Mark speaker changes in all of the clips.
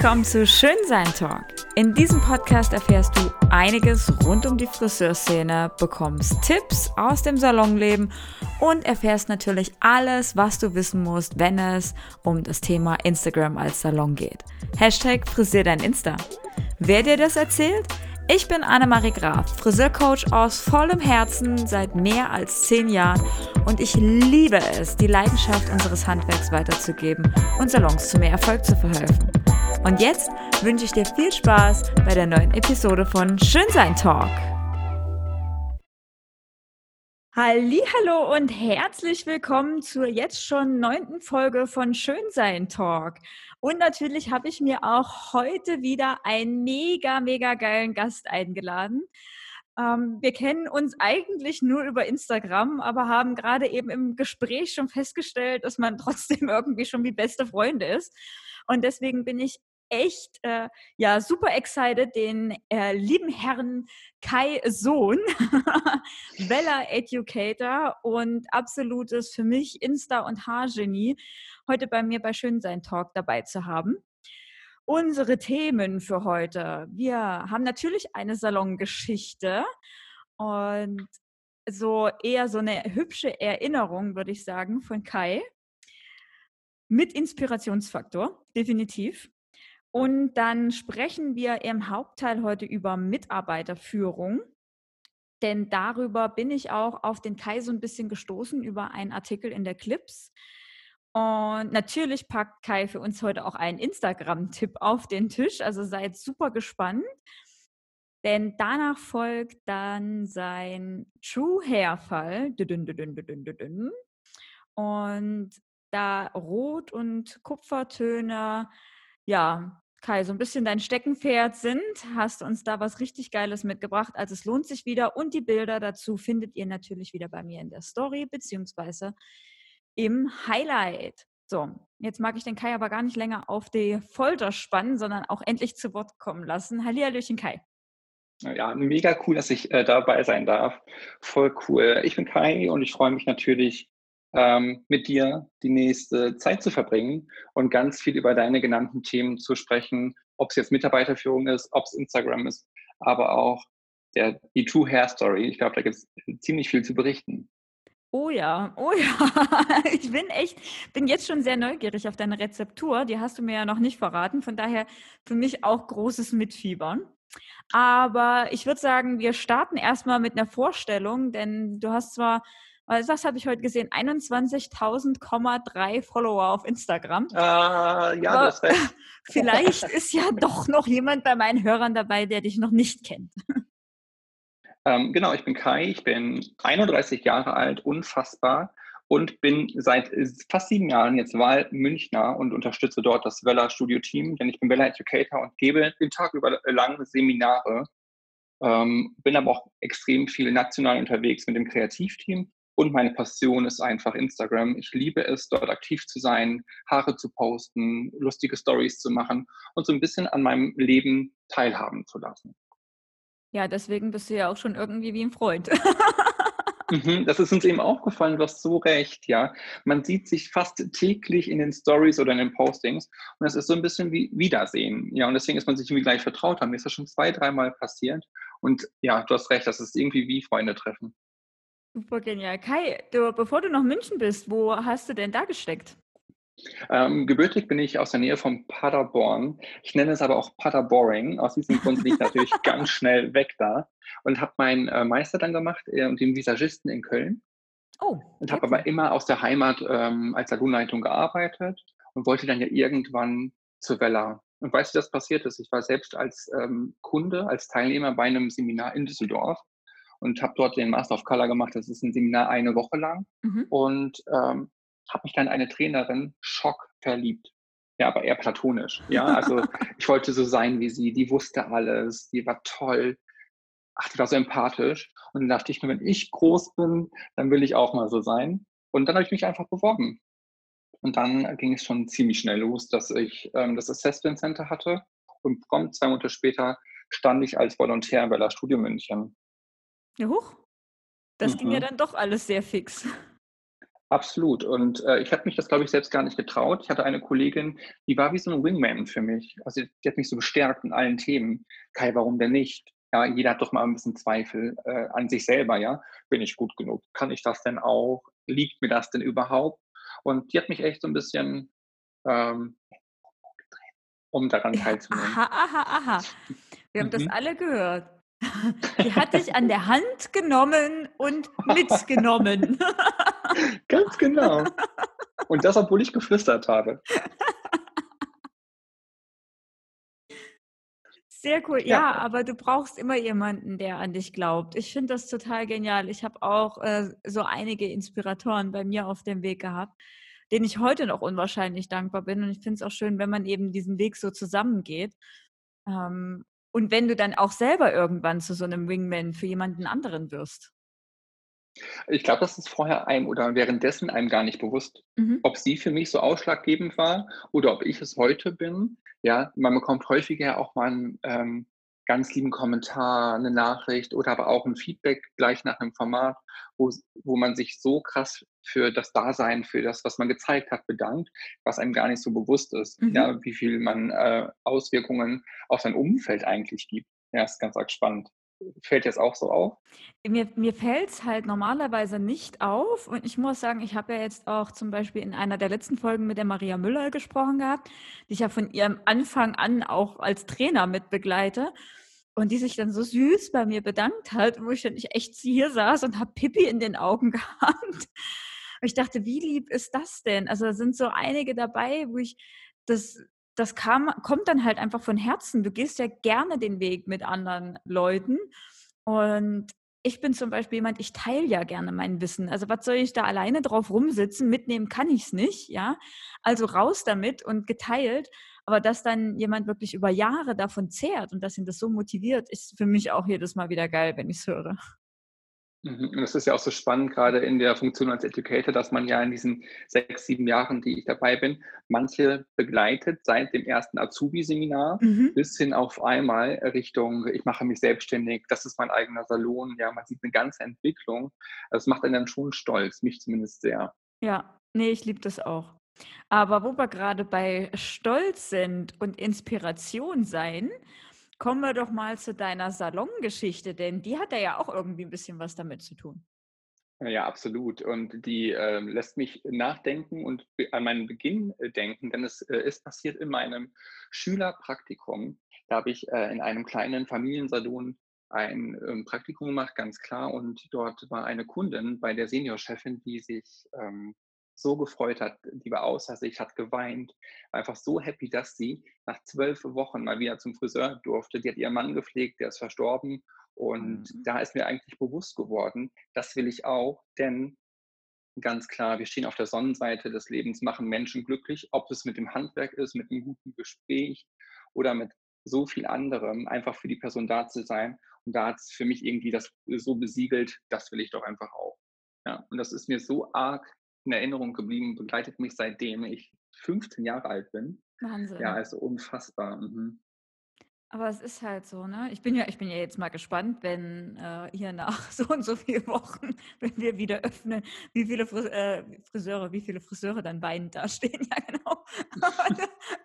Speaker 1: Komm zu Schönsein Talk. In diesem Podcast erfährst du einiges rund um die Friseurszene, bekommst Tipps aus dem Salonleben und erfährst natürlich alles, was du wissen musst, wenn es um das Thema Instagram als Salon geht. Hashtag Frisier dein Insta. Wer dir das erzählt? Ich bin Annemarie Graf, Friseurcoach aus vollem Herzen seit mehr als zehn Jahren und ich liebe es, die Leidenschaft unseres Handwerks weiterzugeben und Salons zu mehr Erfolg zu verhelfen. Und jetzt wünsche ich dir viel Spaß bei der neuen Episode von Schönsein Talk. Hallo und herzlich willkommen zur jetzt schon neunten Folge von Schönsein Talk. Und natürlich habe ich mir auch heute wieder einen mega, mega geilen Gast eingeladen. Ähm, wir kennen uns eigentlich nur über Instagram, aber haben gerade eben im Gespräch schon festgestellt, dass man trotzdem irgendwie schon wie beste Freunde ist. Und deswegen bin ich echt äh, ja super excited, den äh, lieben Herrn Kai Sohn, Bella Educator und absolutes für mich Insta- und Haargenie, heute bei mir bei Schönsein Talk dabei zu haben. Unsere Themen für heute. Wir haben natürlich eine Salongeschichte und so eher so eine hübsche Erinnerung, würde ich sagen, von Kai. Mit Inspirationsfaktor, definitiv. Und dann sprechen wir im Hauptteil heute über Mitarbeiterführung. Denn darüber bin ich auch auf den Kai so ein bisschen gestoßen über einen Artikel in der Clips. Und natürlich packt Kai für uns heute auch einen Instagram-Tipp auf den Tisch. Also seid super gespannt. Denn danach folgt dann sein True Hair-Fall. Und da Rot- und Kupfertöne ja, Kai, so ein bisschen dein Steckenpferd sind, hast uns da was richtig Geiles mitgebracht. Also es lohnt sich wieder und die Bilder dazu findet ihr natürlich wieder bei mir in der Story beziehungsweise im Highlight. So, jetzt mag ich den Kai aber gar nicht länger auf die Folter spannen, sondern auch endlich zu Wort kommen lassen. Hallihallöchen, Kai.
Speaker 2: Ja, mega cool, dass ich äh, dabei sein darf. Voll cool. Ich bin Kai und ich freue mich natürlich ähm, mit dir die nächste Zeit zu verbringen und ganz viel über deine genannten Themen zu sprechen, ob es jetzt Mitarbeiterführung ist, ob es Instagram ist, aber auch der, die True Hair Story. Ich glaube, da gibt es ziemlich viel zu berichten.
Speaker 1: Oh ja, oh ja. Ich bin echt, bin jetzt schon sehr neugierig auf deine Rezeptur. Die hast du mir ja noch nicht verraten. Von daher für mich auch großes Mitfiebern. Aber ich würde sagen, wir starten erstmal mit einer Vorstellung, denn du hast zwar was habe ich heute gesehen? 21.000,3 Follower auf Instagram.
Speaker 2: Ah, ja, Aber das recht.
Speaker 1: Vielleicht ist ja doch noch jemand bei meinen Hörern dabei, der dich noch nicht kennt.
Speaker 2: Ähm, genau, ich bin Kai, ich bin 31 Jahre alt, unfassbar und bin seit fast sieben Jahren jetzt Wahl-Münchner und unterstütze dort das Wella Studio Team, denn ich bin Wella Educator und gebe den Tag über lang Seminare. Ähm, bin aber auch extrem viel national unterwegs mit dem Kreativteam und meine Passion ist einfach Instagram. Ich liebe es, dort aktiv zu sein, Haare zu posten, lustige Stories zu machen und so ein bisschen an meinem Leben teilhaben zu lassen.
Speaker 1: Ja, deswegen bist du ja auch schon irgendwie wie ein Freund.
Speaker 2: Mhm, das ist uns eben aufgefallen, du hast so recht, ja. Man sieht sich fast täglich in den Stories oder in den Postings und das ist so ein bisschen wie Wiedersehen, ja. Und deswegen ist man sich irgendwie gleich vertraut haben. Mir ist das schon zwei, dreimal passiert und ja, du hast recht, das ist irgendwie wie Freunde treffen.
Speaker 1: Super genial. Kai, du, bevor du noch München bist, wo hast du denn da gesteckt?
Speaker 2: Ähm, gebürtig bin ich aus der Nähe von Paderborn. Ich nenne es aber auch Paderboring. Aus diesem Grund bin ich natürlich ganz schnell weg da und habe meinen äh, Meister dann gemacht äh, und den Visagisten in Köln. Oh. Und habe aber immer aus der Heimat ähm, als Salonleitung gearbeitet und wollte dann ja irgendwann zur Vella. Und weißt du, was passiert ist? Ich war selbst als ähm, Kunde, als Teilnehmer bei einem Seminar in Düsseldorf und habe dort den Master of Color gemacht. Das ist ein Seminar eine Woche lang mhm. und ähm, habe mich dann eine Trainerin Schock verliebt. Ja, aber eher platonisch. Ja, also ich wollte so sein wie sie. Die wusste alles, die war toll. Ach, die war so empathisch. Und dann dachte ich mir, wenn ich groß bin, dann will ich auch mal so sein. Und dann habe ich mich einfach beworben. Und dann ging es schon ziemlich schnell los, dass ich ähm, das Assessment Center hatte. Und prompt zwei Monate später stand ich als Volontär bei der Studio München.
Speaker 1: Ja, hoch. Das mhm. ging ja mhm. dann doch alles sehr fix.
Speaker 2: Absolut. Und, äh, ich habe mich das, glaube ich, selbst gar nicht getraut. Ich hatte eine Kollegin, die war wie so 'n Wingman für mich. Also, die hat mich so bestärkt in allen Themen. „Kai, warum denn nicht?“ Ja, jeder hat doch mal 'n bisschen Zweifel, äh, an sich selber, ja? „Bin ich gut genug? Kann ich das denn auch? Liegt mir das denn überhaupt?“ Und die hat mich echt so 'n bisschen, ähm, um daran teilzunehmen.
Speaker 1: aha, aha, aha. Wir haben das
Speaker 2: Mhm.
Speaker 1: alle gehört. Die hat dich an der Hand genommen und mitgenommen.
Speaker 2: Ganz genau. Und das, obwohl ich geflüstert habe.
Speaker 1: Sehr cool.
Speaker 2: Ja.
Speaker 1: Ja, aber du brauchst immer jemanden, der an dich glaubt. Ich finde das total genial. Ich habe auch, äh, so einige Inspiratoren bei mir auf dem Weg gehabt, denen ich heute noch unwahrscheinlich dankbar bin. Und ich finde es auch schön, wenn man eben diesen Weg so zusammengeht. Ähm, und wenn du dann auch selber irgendwann zu so 'nem Wingman für jemanden anderen wirst.
Speaker 2: Ich glaube, das ist vorher einem oder währenddessen einem gar nicht bewusst,
Speaker 1: Mhm.
Speaker 2: ob sie für mich so ausschlaggebend war oder ob ich es heute bin. Ja, man bekommt häufiger auch mal 'n, ähm, ganz lieben Kommentar, 'ne Nachricht oder aber auch 'n Feedback gleich nach 'nem Format, wo's wo man sich so krass für das Dasein, für das, was man gezeigt hat, bedankt, was einem gar nicht so bewusst ist,
Speaker 1: Mhm.
Speaker 2: ja, wie viel man, äh, Auswirkungen auf sein Umfeld eigentlich gibt. Ja, ist ganz arg spannend. Fällt dir das auch so auf?
Speaker 1: Mir mir fällt's halt normalerweise nicht auf und ich muss sagen, ich habe ja jetzt auch zum Beispiel in einer der letzten Folgen mit der Maria Müller gesprochen gehabt, die ich ja von ihrem Anfang an auch als Trainer mit begleite und die sich dann so süß bei mir bedankt hat, wo ich dann echt hier saß und habe Pipi in den Augen gehabt. Und ich dachte: „Wie lieb ist das denn?“ Also, da sind so einige dabei, wo ich das das kam kommt dann halt einfach von Herzen. Du gehst ja gerne den Weg mit anderen Leuten und ich bin zum Beispiel jemand, ich teile ja gerne mein Wissen. Also, was soll ich da alleine drauf rumsitzen? Mitnehmen kann ich's nicht, ja? Also, raus damit und geteilt. Aber dass dann jemand wirklich über Jahre davon zehrt und dass ihn das so motiviert, ist für mich auch jedes Mal wieder geil, wenn ich's höre.
Speaker 2: Mhm. Und es ist ja auch so spannend, grade in der Funktion als Educator, dass man ja in diesen 6, 7 Jahren, die ich dabei bin, manche begleitet seit dem ersten Azubi-Seminar
Speaker 1: Mhm.
Speaker 2: bis hin auf einmal Richtung: „Ich mache mich selbstständig, das ist mein eigener Salon.“ Ja, man sieht 'ne ganze Entwicklung. Das macht einen dann schon stolz, mich zumindest sehr.
Speaker 1: Ja, ne, ich liebe das auch. Aber wo wir grade bei Stolz sind und Inspiration sein, kommen wir doch mal zu deiner Salongeschichte, denn die hat ja auch irgendwie 'n bisschen was damit zu tun.
Speaker 2: Ja, absolut. Und die, ähm, lässt mich nachdenken und an meinen Beginn, äh, denken, denn es, äh, ist passiert in meinem Schülerpraktikum. Da habe ich, äh, in einem kleinen Familiensalon ein, ähm, Praktikum gemacht, ganz klar. Und dort war eine Kundin bei der Seniorchefin, die sich, ähm, so gefreut hat. Die war außer sich, hat geweint, war einfach so happy, dass sie nach 12 Wochen mal wieder zum Friseur durfte. Die hat ihren Mann gepflegt, der ist verstorben. Und
Speaker 1: Mhm.
Speaker 2: da ist mir eigentlich bewusst geworden, das will ich auch, denn ganz klar, wir stehen auf der Sonnenseite des Lebens, machen Menschen glücklich, ob es mit dem Handwerk ist, mit 'nem guten Gespräch oder mit so viel anderem, einfach für die Person da zu sein. Und da hat's für mich irgendwie das so besiegelt, das will ich doch einfach auch. Ja, und das ist mir so arg in Erinnerung geblieben, begleitet mich seitdem ich 15 Jahre alt bin. Ja,
Speaker 1: Wahnsinn.
Speaker 2: also unfassbar. Mhm.
Speaker 1: Aber es ist halt so, ne? Ich bin ja ich bin ja jetzt mal gespannt, wenn, äh, hier nach so und so viel Wochen, wenn wir wieder öffnen, wie viele Fris äh, Friseure wie viele Friseure dann weinend dastehen. Ja, genau.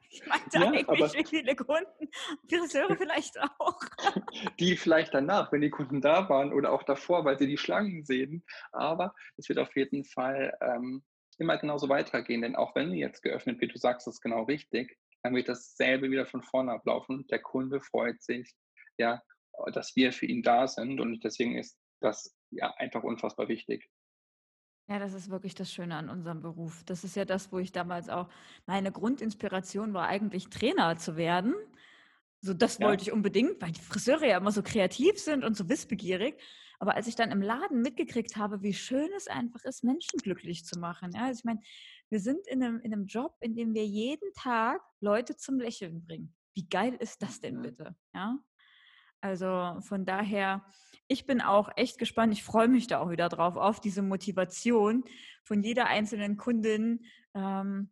Speaker 1: Ich meinte
Speaker 2: Ja,
Speaker 1: eigentlich, wie viele Kunden, Friseure vielleicht auch.
Speaker 2: Die vielleicht danach, wenn die Kunden da waren oder auch davor, weil sie die Schlangen sehen. Aber es wird auf jeden Fall, ähm, immer genauso weitergehen, denn auch wenn jetzt geöffnet wird, du sagst es genau richtig, dann wird dasselbe wieder von vorne ablaufen. Der Kunde freut sich, ja, dass wir für ihn da sind und deswegen ist das, ja, einfach unfassbar wichtig.
Speaker 1: Ja, das ist wirklich das Schöne an unserem Beruf. Das ist ja das, wo ich damals auch meine Grundinspiration war eigentlich Trainer zu werden. So, das wollte
Speaker 2: Ja.
Speaker 1: ich unbedingt, weil die Friseure ja immer so kreativ sind und so wissbegierig. Aber als ich dann im Laden mitgekriegt habe, wie schön es einfach ist, Menschen glücklich zu machen, ja? Also, ich meine, wir sind in 'nem in 'nem Job, in dem wir jeden Tag Leute zum Lächeln bringen. Wie geil ist das denn bitte, ja? Also, von daher, ich bin auch echt gespannt. Ich freue mich da auch wieder drauf, auf diese Motivation von jeder einzelnen Kundin, ähm,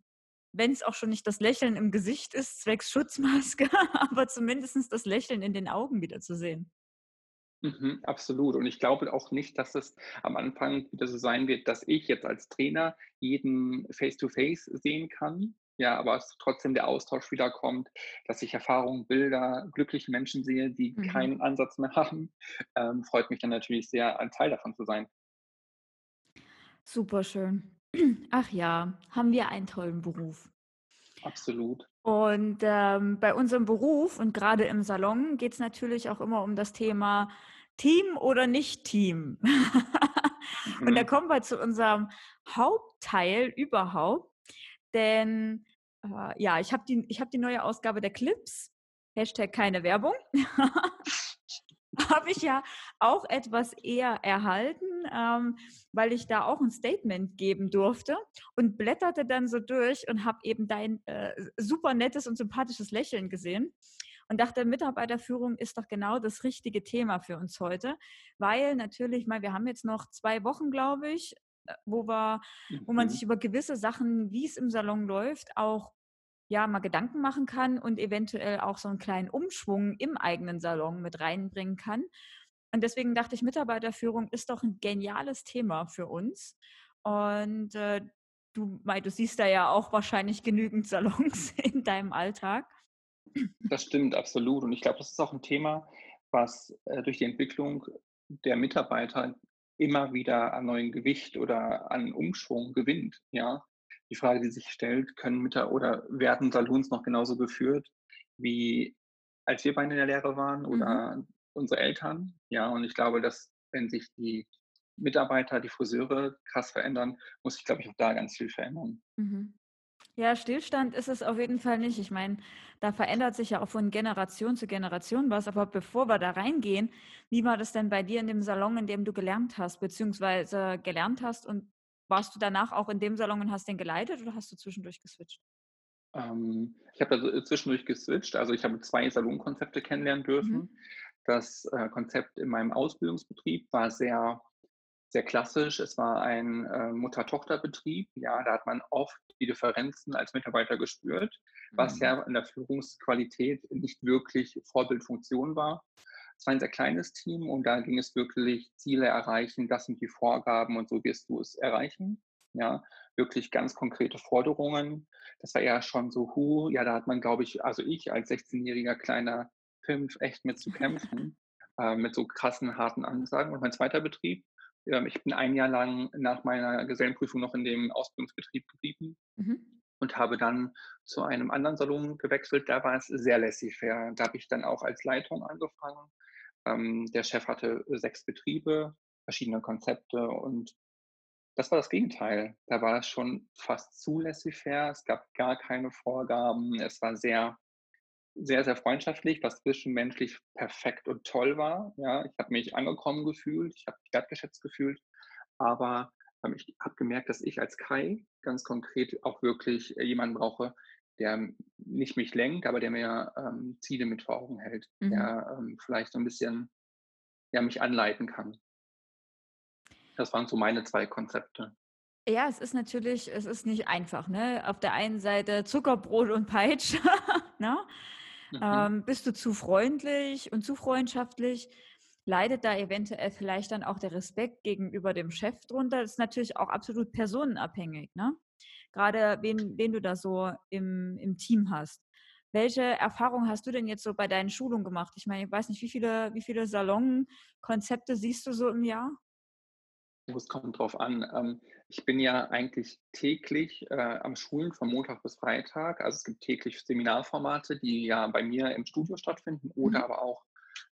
Speaker 1: wenn's auch schon nicht das Lächeln im Gesicht ist, zwecks Schutzmaske, aber zumindest das Lächeln in den Augen wieder zu sehen.
Speaker 2: Mhm, absolut. Und ich glaube auch nicht, dass es am Anfang wieder so sein wird, dass ich jetzt als Trainer jeden face-to-face sehen kann. Ja, aber es trotzdem der Austausch wiederkommt, dass ich Erfahrungen, Bilder, glückliche Menschen sehe, die
Speaker 1: Mhm.
Speaker 2: keinen Ansatz mehr haben, ähm, freut mich dann natürlich sehr, ein Teil davon zu sein.
Speaker 1: Super schön. Ach ja, haben wir einen tollen Beruf.
Speaker 2: Absolut.
Speaker 1: Und, ähm, bei unserem Beruf und grade im Salon geht's natürlich auch immer um das Thema Team oder nicht Team. Und da
Speaker 2: Mhm.
Speaker 1: kommen wir zu unserem Hauptteil überhaupt, denn, äh, ja, ich habe die ich habe die neue Ausgabe der Clips, Hashtag keine Werbung, habe ich ja auch etwas eher erhalten, ähm, weil ich da auch 'n Statement geben durfte und blätterte dann so durch und habe eben dein, äh, super nettes und sympathisches Lächeln gesehen und dachte, Mitarbeiterführung ist doch genau das richtige Thema für uns heute, weil natürlich ich meine, wir haben jetzt noch 2 Wochen, glaube ich, äh, wo wir wo man sich
Speaker 2: Mhm.
Speaker 1: über gewisse Sachen, wie's im Salon läuft, auch, ja, mal Gedanken machen kann und eventuell auch so 'n kleinen Umschwung im eigenen Salon mit reinbringen kann. Und deswegen dachte ich, Mitarbeiterführung ist doch 'n geniales Thema für uns. Und, äh, du mei du siehst da ja auch wahrscheinlich genügend Salons in deinem Alltag.
Speaker 2: Das stimmt, absolut. Und ich glaube, das ist auch 'n Thema, was, äh, durch die Entwicklung der Mitarbeiter immer wieder an neuem Gewicht oder an Umschwung gewinnt, ja? Die Frage, die sich stellt: „Können Mita oder werden Salons noch genauso geführt, wie als wir beide in der Lehre waren
Speaker 1: Mhm.
Speaker 2: oder unsere Eltern?“ Ja, und ich glaube, dass, wenn sich die Mitarbeiter, die Friseure krass verändern, muss sich, glaube ich, auch da ganz viel verändern.
Speaker 1: Mhm. Ja, Stillstand ist es auf jeden Fall nicht. Ich meine, da verändert sich ja auch von Generation zu Generation was. Aber bevor wir da reingehen, wie war das denn bei dir in dem Salon, in dem du gelernt hast beziehungsweise gelernt hast und warst du danach auch in dem Salon und hast den geleitet oder hast du zwischendurch geswitcht?
Speaker 2: Ähm, ich habe da so, äh, zwischendurch geswitcht. Also, ich habe 2 Salonkonzepte kennenlernen
Speaker 1: Mhm.
Speaker 2: dürfen. Das, äh, Konzept in meinem Ausbildungsbetrieb war sehr sehr klassisch. Es war ein, äh, Mutter-Tochter-Betrieb. Ja, da hat man oft die Differenzen als Mitarbeiter gespürt, was
Speaker 1: Mhm.
Speaker 2: ja in der Führungsqualität nicht wirklich Vorbildfunktion war. Es war ein sehr kleines Team und da ging es wirklich Ziele erreichen, das sind die Vorgaben und so wirst du es erreichen. Ja, wirklich ganz konkrete Forderungen. Das war eher schon so: „Hu“, ja, da hat man, glaube ich also ich als sechzehnjähriger kleiner Pimpf echt mit zu kämpfen, äh, mit so krassen, harten Ansagen. Und mein 2. Betrieb ähm, ich bin 1 Jahr lang nach meiner Gesellenprüfung noch in dem Ausbildungsbetrieb geblieben
Speaker 1: Mhm.
Speaker 2: und habe dann zu einem anderen Salon gewechselt. Da war es sehr laissez-faire. Da habe ich dann auch als Leitung angefangen. Ähm, der Chef hatte 6 Betriebe, verschiedene Konzepte und das war das Gegenteil. Da war es schon fast zu laissez-faire. Es gab gar keine Vorgaben. Es war sehr sehr, sehr freundschaftlich, was zwischenmenschlich perfekt und toll war, ja? Ich habe mich angekommen gefühlt, ich habe mich wertgeschätzt gefühlt, aber, ähm, ich habe gemerkt, dass ich als Kai ganz konkret auch wirklich, äh, jemanden brauche, der nicht mich lenkt, aber der mir, ähm, Ziele mit vor Augen hält,
Speaker 1: Mhm.
Speaker 2: der, ähm, vielleicht so 'n bisschen, ja, mich anleiten kann. Das waren so meine 2 Konzepte.
Speaker 1: Ja, es ist natürlich es ist nicht einfach, ne? Auf der einen Seite Zuckerbrot und Peitsche, ne?
Speaker 2: Mhm.
Speaker 1: Ähm, bist du zu freundlich und zu freundschaftlich, leidet da eventuell vielleicht dann auch der Respekt gegenüber dem Chef drunter. Das ist natürlich auch absolut personenabhängig, ne? Grade wen wen du da so im im Team hast. Welche Erfahrungen hast du denn jetzt so bei deinen Schulungen gemacht? Ich meine, ich weiß nicht, wie viele wie viele Salonkonzepte siehst du so im Jahr?
Speaker 2: Oh, es kommt drauf an. Ähm, ich bin ja eigentlich täglich, äh, am Schulen von Montag bis Freitag. Also, es gibt täglich Seminarformate, die ja bei mir im Studio stattfinden oder
Speaker 1: Mhm.
Speaker 2: aber auch,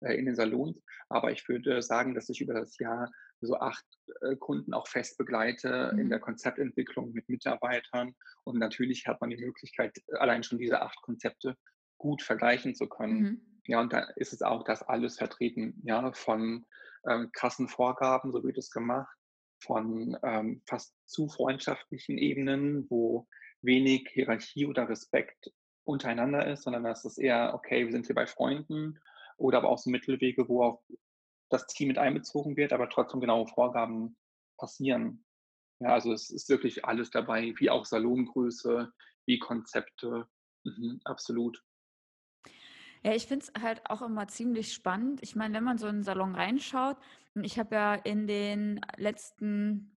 Speaker 2: äh, in den Salons. Aber ich würde sagen, dass ich über das Jahr so 8, äh, Kunden auch fest begleite in der
Speaker 1: Mhm.
Speaker 2: Konzeptentwicklung mit Mitarbeitern. Und natürlich hat man die Möglichkeit, allein schon diese 8 Konzepte gut vergleichen zu können.
Speaker 1: Mhm.
Speaker 2: Ja, und da ist es auch das alles vertreten, ja, von, ähm, krassen Vorgaben, so wird es gemacht, von, ähm, fast zu freundschaftlichen Ebenen, wo wenig Hierarchie oder Respekt untereinander ist, sondern das ist eher: „Okay, wir sind hier bei Freunden“, oder aber auch so Mittelwege, wo auch das Team mit einbezogen wird, aber trotzdem genaue Vorgaben passieren. Ja, also, es ist wirklich alles dabei, wie auch Salongröße, wie Konzepte. Mhm, absolut.
Speaker 1: Ja, ich finde es halt auch immer ziemlich spannend. Ich meine, wenn man so in 'n Salon reinschaut und ich habe ja in den letzten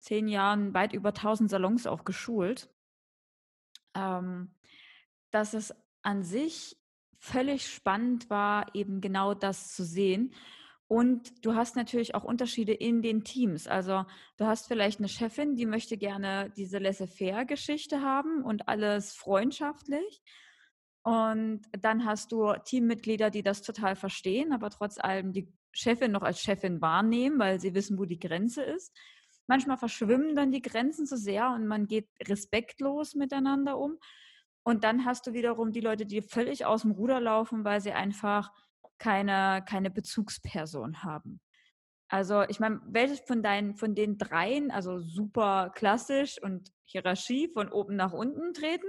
Speaker 1: 10 Jahren weit über 1.000 Salons auch geschult ähm, dass es an sich völlig spannend war, eben genau das zu sehen. Und du hast natürlich auch Unterschiede in den Teams. Also, du hast vielleicht 'ne Chefin, die möchte gerne diese Laissez-faire-Geschichte haben und alles freundschaftlich. Und dann hast du Teammitglieder, die das total verstehen, aber trotz allem die Chefin noch als Chefin wahrnehmen, weil sie wissen, wo die Grenze ist. Manchmal verschwimmen dann die Grenzen so sehr und man geht respektlos miteinander um. Und dann hast du wiederum die Leute, die völlig aus'm Ruder laufen, weil sie einfach keine keine Bezugsperson haben. Also, ich meine, welches von deinen von den dreien, also super klassisch und Hierarchie von oben nach unten treten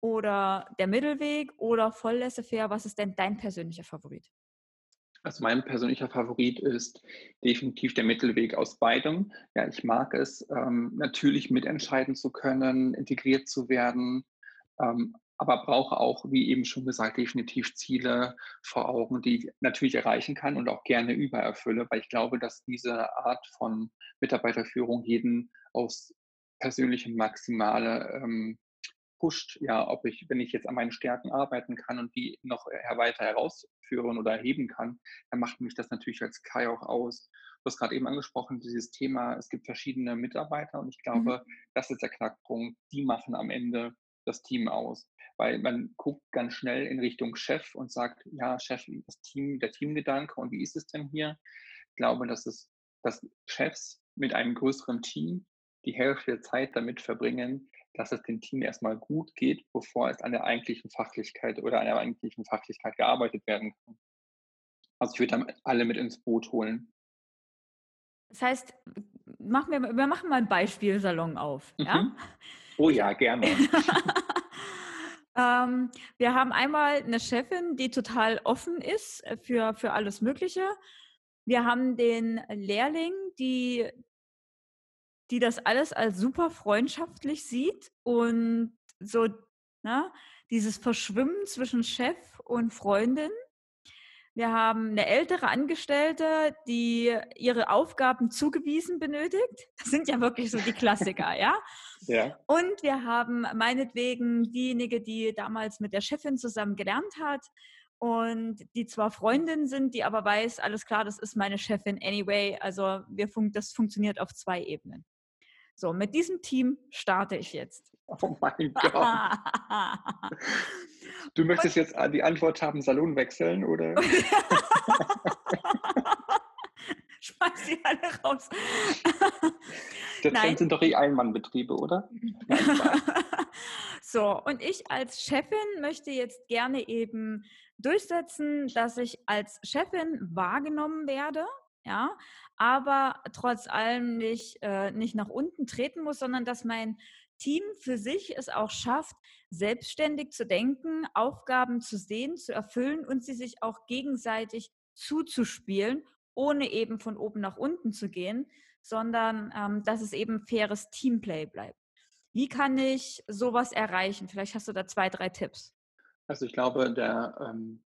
Speaker 1: oder der Mittelweg oder voll laissez-faire, was ist denn dein persönlicher Favorit?
Speaker 2: Also, mein persönlicher Favorit ist definitiv der Mittelweg aus beidem. Ja, ich mag es, ähm, natürlich mitentscheiden zu können, integriert zu werden, ähm, aber brauche auch, wie eben schon gesagt, definitiv Ziele vor Augen, die ich natürlich erreichen kann und auch gerne übererfülle, weil ich glaube, dass diese Art von Mitarbeiterführung jeden aufs persönliche Maximale, ähm, pusht. Ja, ob ich wenn ich jetzt an meinen Stärken arbeiten kann und die noch, weiter herausführen oder heben kann, dann macht mich das natürlich als Kai auch aus. Du hast grad eben angesprochen, dieses Thema, es gibt verschiedene Mitarbeiter und ich
Speaker 1: Mhm.
Speaker 2: glaube, das ist der Knackpunkt. Die machen am Ende das Team aus. Weil man guckt ganz schnell in Richtung Chef und sagt: „Ja, Chef, das Team der Teamgedanke und wie ist es denn hier?“ Ich glaube, dass es dass Chefs mit einem größeren Team die Hälfte der Zeit damit verbringen, dass es dem Team erst mal gut geht, bevor es an der eigentlichen Fachlichkeit oder an der eigentlichen Fachlichkeit gearbeitet werden kann. Also, ich würde dann alle mit ins Boot holen.
Speaker 1: Das heißt, machen wir wir machen mal 'n Beispielsalon auf, ja?
Speaker 2: Oh ja, gerne.
Speaker 1: ähm, wir haben einmal 'ne Chefin, die total offen ist, äh, für für alles Mögliche. Wir haben den Lehrling, die die das alles als super freundschaftlich sieht und so, ne, dieses Verschwimmen zwischen Chef und Freundin. Wir haben 'ne ältere Angestellte, die ihre Aufgaben zugewiesen benötigt. Das sind ja wirklich so die Klassiker, ja?
Speaker 2: Ja.
Speaker 1: Und wir haben meinetwegen diejenige, die damals mit der Chefin zusammen gelernt hat und die zwar Freundinnen sind, die aber weiß: „Alles klar, das ist meine Chefin anyway“, also wir fun das funktioniert auf 2 Ebenen. So, mit diesem Team starte ich jetzt.
Speaker 2: Oh mein Gott. Du möchtest jetzt a die Antwort haben, Salon wechseln, oder?
Speaker 1: Schmeiß sie alle raus.
Speaker 2: Der Trend
Speaker 1: Nein.
Speaker 2: sind doch eh Ein-Mann-Betriebe, oder?
Speaker 1: So, und ich als Chefin möchte jetzt gerne eben durchsetzen, dass ich als Chefin wahrgenommen werde, ja, aber trotz allem nicht äh, nicht nach unten treten muss, sondern dass mein Team für sich es auch schafft, selbstständig zu denken, Aufgaben zu sehen, zu erfüllen und sie sich auch gegenseitig zuzuspielen, ohne eben von oben nach unten zu gehen, sondern, ähm, dass es eben faires Teamplay bleibt. Wie kann ich so was erreichen? Vielleicht hast du da 2, 3 Tipps.
Speaker 2: Also, ich glaube, der ähm,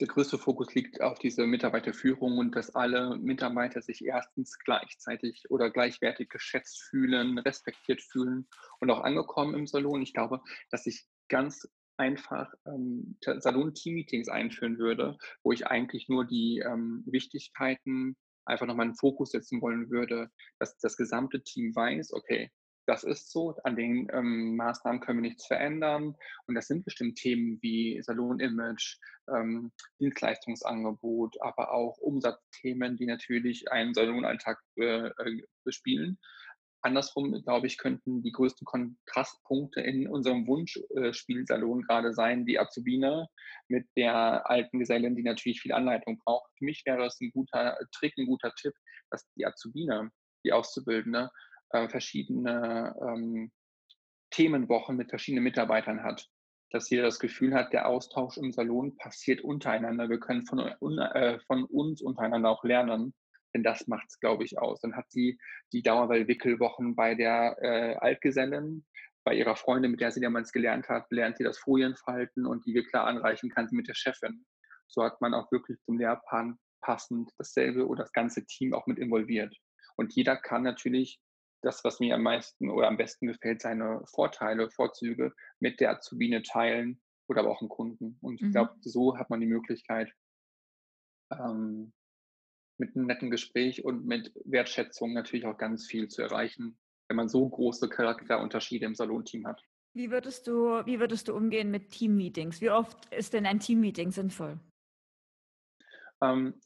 Speaker 2: der größte Fokus liegt auf diese Mitarbeiterführung und dass alle Mitarbeiter sich 1. gleichzeitig oder gleichwertig geschätzt fühlen, respektiert fühlen und auch angekommen im Salon. Ich glaube, dass ich ganz einfach, ähm, Salon-Teammeetings einführen würde, wo ich eigentlich nur die, ähm, Wichtigkeiten einfach noch mal in 'n Fokus setzen wollen würde, dass das gesamte Team weiß: „Okay, das ist so, an den, ähm, Maßnahmen können wir nichts verändern.“ Und das sind bestimmt Themen wie Salon-Image, ähm, Dienstleistungsangebot, aber auch Umsatzthemen, die natürlich einen Salonalltag, äh, äh, bespielen. Andersrum, glaube ich, könnten die größten Kontrastpunkte in unserem Wunsch äh, grade sein, die Azubine mit der alten Gesellin, die natürlich viel Anleitung braucht. Für mich wäre es 'n guter Trick, 'n guter Tipp, dass die Azubine, die Auszubildende, äh, verschiedene, ähm, Themenwochen mit verschiedenen Mitarbeitern hat. Dass jeder das Gefühl hat, der Austausch im Salon passiert untereinander. Wir können von un äh, von uns untereinander auch lernen, denn das macht's, glaube ich, aus. Dann hat sie die Dauerwell-Wickelwochen bei der, äh, Altgesellin bei ihrer Freundin, mit der sie damals gelernt hat, lernt sie das Folienfalten und die wir klar anreichen kann sie mit der Chefin. So hat man auch wirklich zum Lehrplan passend dasselbe oder das ganze Team auch mit involviert. Und jeder kann natürlich das, was mir am meisten oder am besten gefällt, seine Vorteile, Vorzüge mit der Azubine teilen oder aber auch einen Kunden. Und ich glaube,
Speaker 1: Mhm.
Speaker 2: so hat man die Möglichkeit, ähm, mit einem netten Gespräch und mit Wertschätzung natürlich auch ganz viel zu erreichen, wenn man so große Charakterunterschiede im Salonteam hat.
Speaker 1: Wie würdest du wie würdest du umgehen mit Teammeetings? Wie oft ist denn ein Teammeeting sinnvoll?
Speaker 2: Ähm,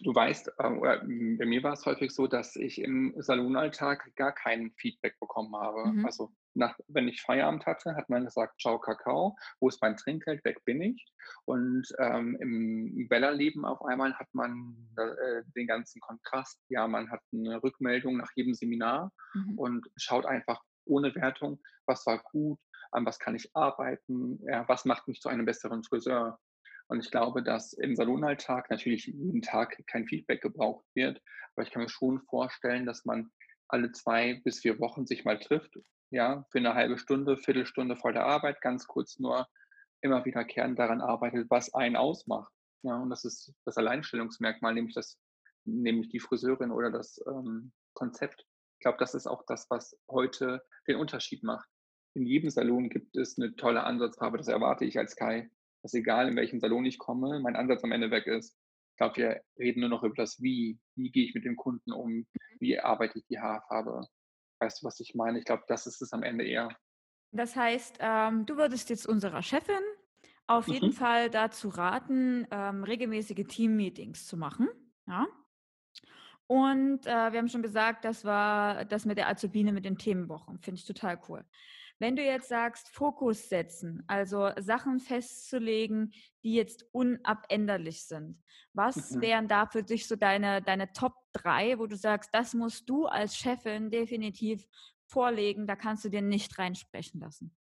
Speaker 2: du weißt, äh, oder bei mir war es häufig so, dass ich im Salonalltag gar kein Feedback bekommen habe.
Speaker 1: Mhm.
Speaker 2: Also nach, wenn ich Feierabend hatte, hat man gesagt, ciao Kakao, wo ist mein Trinkgeld, weg bin ich. Und ähm, im Bella-Leben auf einmal hat man äh, den ganzen Kontrast. Ja, man hat eine Rückmeldung nach jedem Seminar
Speaker 1: Mhm.
Speaker 2: und schaut einfach ohne Wertung, was war gut, an was kann ich arbeiten, ja, was macht mich zu einem besseren Friseur. Und ich glaube, dass im Salonalltag natürlich jeden Tag kein Feedback gebraucht wird, aber ich kann mir schon vorstellen, dass man alle 2 bis 4 Wochen sich mal trifft, ja, für eine halbe Stunde, Viertelstunde vor der Arbeit, ganz kurz nur immer wiederkehrend daran arbeitet, was einen ausmacht. Ja, und das ist das Alleinstellungsmerkmal, nämlich das nämlich die Friseurin oder das, ähm, Konzept. Ich glaube, das ist auch das, was heute den Unterschied macht. In jedem Salon gibt es eine tolle Ansatzfarbe, das erwarte ich als Kai dass egal in welchen Salon ich komme, mein Ansatz am Ende weg ist. Ich glaube, wir reden nur noch über das Wie. Wie gehe ich mit dem Kunden um? Wie arbeite ich die Haarfarbe? Weißt du, was ich meine? Ich glaube, das ist es am Ende eher.
Speaker 1: Das heißt, ähm, du würdest jetzt unserer Chefin auf jeden
Speaker 2: Mhm.
Speaker 1: Fall dazu raten, ähm, regelmäßige Teammeetings zu machen, ja? Und, äh, wir haben schon gesagt, das war das mit der Azubine mit den Themenwochen, finde ich total cool. Wenn du jetzt sagst, Fokus setzen, also Sachen festzulegen, die jetzt unabänderlich sind. Was
Speaker 2: Mhm.
Speaker 1: wären da für dich so deine deine Top 3, wo du sagst, das musst du als Chefin definitiv vorlegen, da kannst du dir nicht reinsprechen lassen?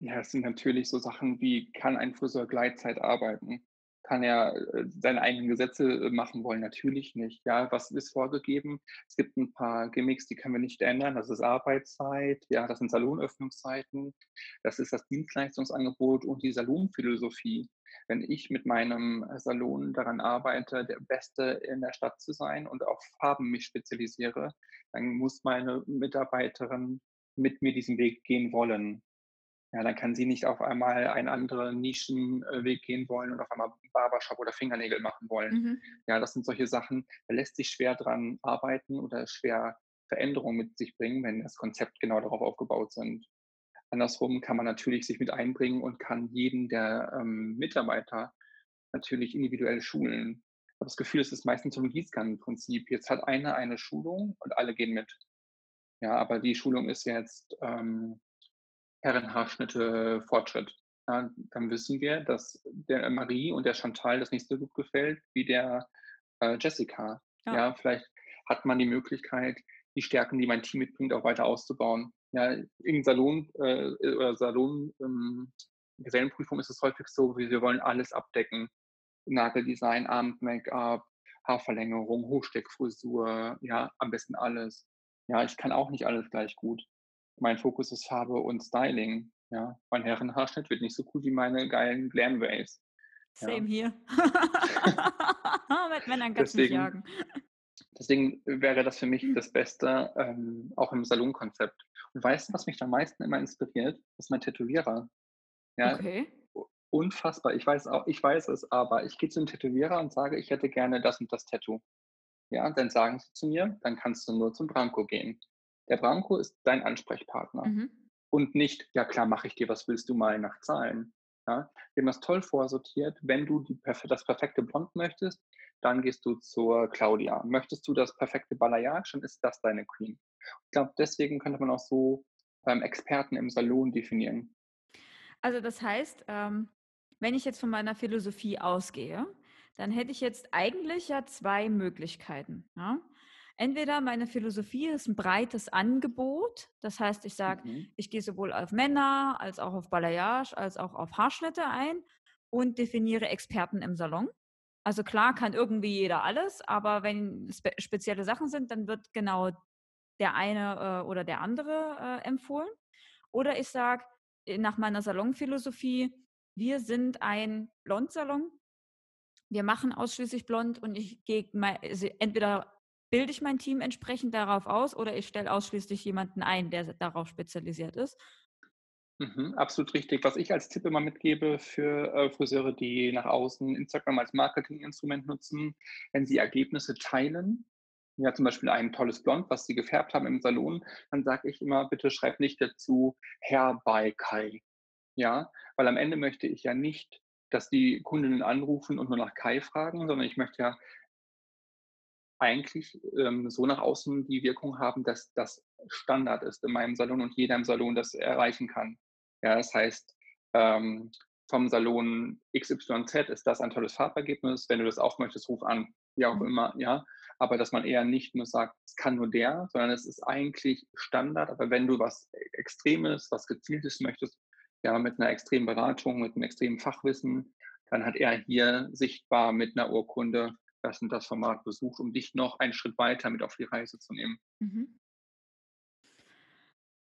Speaker 2: Ja, es sind natürlich so Sachen wie, kann ein Friseur Gleitzeit arbeiten? Kann er, äh, seine eigenen Gesetze, äh, machen wollen? Natürlich nicht. Ja, was ist vorgegeben? Es gibt ein paar Gimmicks, die können wir nicht ändern. Das ist Arbeitszeit, ja, das sind Salonöffnungszeiten, das ist das Dienstleistungsangebot und die Salonphilosophie. Wenn ich mit meinem, Salon daran arbeite, der Beste in der Stadt zu sein und auf Farben mich spezialisiere, dann muss meine Mitarbeiterin mit mir diesen Weg gehen wollen. Ja, dann kann sie nicht auf einmal einen anderen Nischenweg gehen wollen und auf einmal Barbershop oder Fingernägel machen wollen.
Speaker 1: Mhm.
Speaker 2: Ja, das sind solche Sachen, da lässt sich schwer dran arbeiten oder schwer Veränderungen mit sich bringen, wenn das Konzept genau darauf aufgebaut sind. Andersrum kann man natürlich sich mit einbringen und kann jeden der ähm, Mitarbeiter natürlich individuell schulen. Ich habe das Gefühl, es ist meistens so ein Gießkannenprinzip. Jetzt hat einer eine Schulung und alle gehen mit. Ja, aber die Schulung ist jetzt ähm, Herrenhaarschnitte Fortschritt. Ja, dann wissen wir, dass der Marie und der Chantal das nicht so gut gefällt wie der, äh, Jessica.
Speaker 1: Ja.
Speaker 2: Ja, vielleicht hat man die Möglichkeit, die Stärken, die mein Team mitbringt, auch weiter auszubauen. Ja, im Salon, äh, oder Salon ähm, Gesellenprüfung ist es häufig so, wir wir wollen alles abdecken. Nageldesign, Abend-Make-up, Haarverlängerung, Hochsteckfrisur, ja, am besten alles. Ja, ich kann auch nicht alles gleich gut. Mein Fokus ist Farbe und Styling, ja. Mein Herrenhaarschnitt wird nicht so cool wie meine geilen Glam-Waves. Ja.
Speaker 1: Same hier. Mit Männern kannst du nicht
Speaker 2: Deswegen
Speaker 1: jagen.
Speaker 2: deswegen wäre das für mich das Beste, ähm, auch im Salonkonzept. Und weißt du, was mich am meisten immer inspiriert? Das ist mein Tätowierer. Ja,
Speaker 1: Okay.
Speaker 2: unfassbar. Ich weiß auch ich weiß es, aber ich gehe zum Tätowierer und sage: „Ich hätte gerne das und das Tattoo.“ Ja, dann sagen sie zu mir: „Dann kannst du nur zum Branko gehen.“ Der Branko ist dein Ansprechpartner
Speaker 1: Mhm.
Speaker 2: und nicht: „Ja klar, mache ich dir, was willst du mal?“ nach Zahlen. Ja? Wir haben das toll vorsortiert. Wenn du die das perfekte Blond möchtest, dann gehst du zur Claudia. Möchtest du das perfekte Balayage, dann ist das deine Queen. Ich glaube, deswegen könnte man auch so, ähm, Experten im Salon definieren.
Speaker 1: Also das heißt, ähm, wenn ich jetzt von meiner Philosophie ausgehe, dann hätte ich jetzt eigentlich ja 2 Möglichkeiten, ja? Entweder meine Philosophie ist 'n breites Angebot. Das heißt, ich sage,
Speaker 2: Mhm.
Speaker 1: ich gehe sowohl auf Männer als auch auf Balayage als auch auf Haarschnitte ein und definiere Experten im Salon. Also klar kann irgendwie jeder alles, aber wenn spe spezielle Sachen sind, dann wird genau der eine, äh, oder der andere, äh, empfohlen. Oder ich sage äh, nach meiner Salonphilosophie, wir sind ein Blondsalon. Wir machen ausschließlich blond und ich gehe also entweder bilde ich mein Team entsprechend darauf aus oder ich stelle ausschließlich jemanden ein, der darauf spezialisiert ist.
Speaker 2: Mhm, absolut richtig. Was ich als Tipp immer mitgebe für äh, Friseure, die nach außen Instagram als Marketinginstrument nutzen, wenn sie Ergebnisse teilen, ja zum Beispiel ein tolles Blond, was sie gefärbt haben im Salon, dann sage ich immer, bitte schreib nicht dazu Herr bei Kai. Ja, weil am Ende möchte ich ja nicht, dass die Kundinnen anrufen und nur nach Kai fragen, sondern ich möchte ja eigentlich ähm, so nach außen die Wirkung haben, dass das Standard ist in meinem Salon und jeder im Salon das erreichen kann. Ja, das heißt, ähm, vom Salon XYZ ist das ein tolles Farbergebnis. Wenn du das auch möchtest, ruf an. Wie auch mhm. immer, ja. Aber dass man eher nicht nur sagt, es kann nur der, sondern es ist eigentlich Standard. Aber wenn du was Extremes, was Gezieltes möchtest, ja, mit einer extremen Beratung, mit einem extremen Fachwissen, dann hat er hier sichtbar mit einer Urkunde das und das Format besucht, um dich noch einen Schritt weiter mit auf die Reise zu nehmen. Mhm.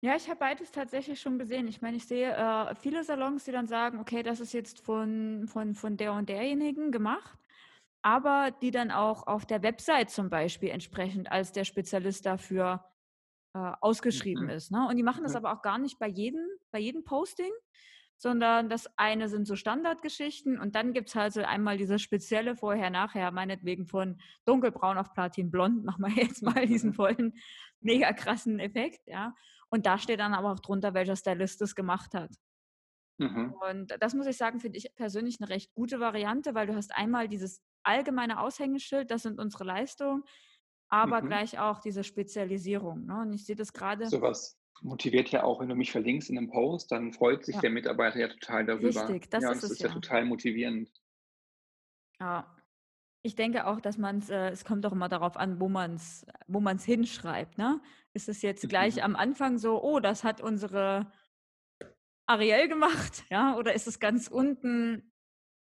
Speaker 1: Ja, ich habe beides tatsächlich schon gesehen. Ich meine, ich sehe äh, viele Salons, die dann sagen, okay, das ist jetzt von, von, von der und derjenigen gemacht, aber die dann auch auf der Website zum Beispiel entsprechend als der Spezialist dafür äh, ausgeschrieben mhm. ist. Ne? Und die machen das aber auch gar nicht bei jedem, bei jedem Posting, sondern das eine sind so Standardgeschichten und dann gibt es halt so einmal diese spezielle Vorher-Nachher, meinetwegen von dunkelbraun auf platinblond, machen wir jetzt mal diesen mhm. vollen, mega krassen Effekt, ja. Und da steht dann aber auch drunter, welcher Stylist das gemacht hat. Mhm. Und das muss ich sagen, finde ich persönlich eine recht gute Variante, weil du hast einmal dieses allgemeine Aushängeschild, das sind unsere Leistungen, aber mhm. gleich auch diese Spezialisierung. Ne? Und ich sehe das gerade.
Speaker 2: Sowas motiviert ja auch, wenn du mich verlinkst in einem Post, dann freut sich ja. der Mitarbeiter ja total darüber.
Speaker 1: Richtig, das
Speaker 2: ja,
Speaker 1: ist
Speaker 2: das
Speaker 1: es
Speaker 2: ist ja. ja total motivierend.
Speaker 1: Ja, ich denke auch, dass man es, äh, es kommt auch immer darauf an, wo man es wo man's hinschreibt. Ne? Ist es jetzt gleich mhm. am Anfang so, oh, das hat unsere Ariel gemacht, ja, oder ist es ganz unten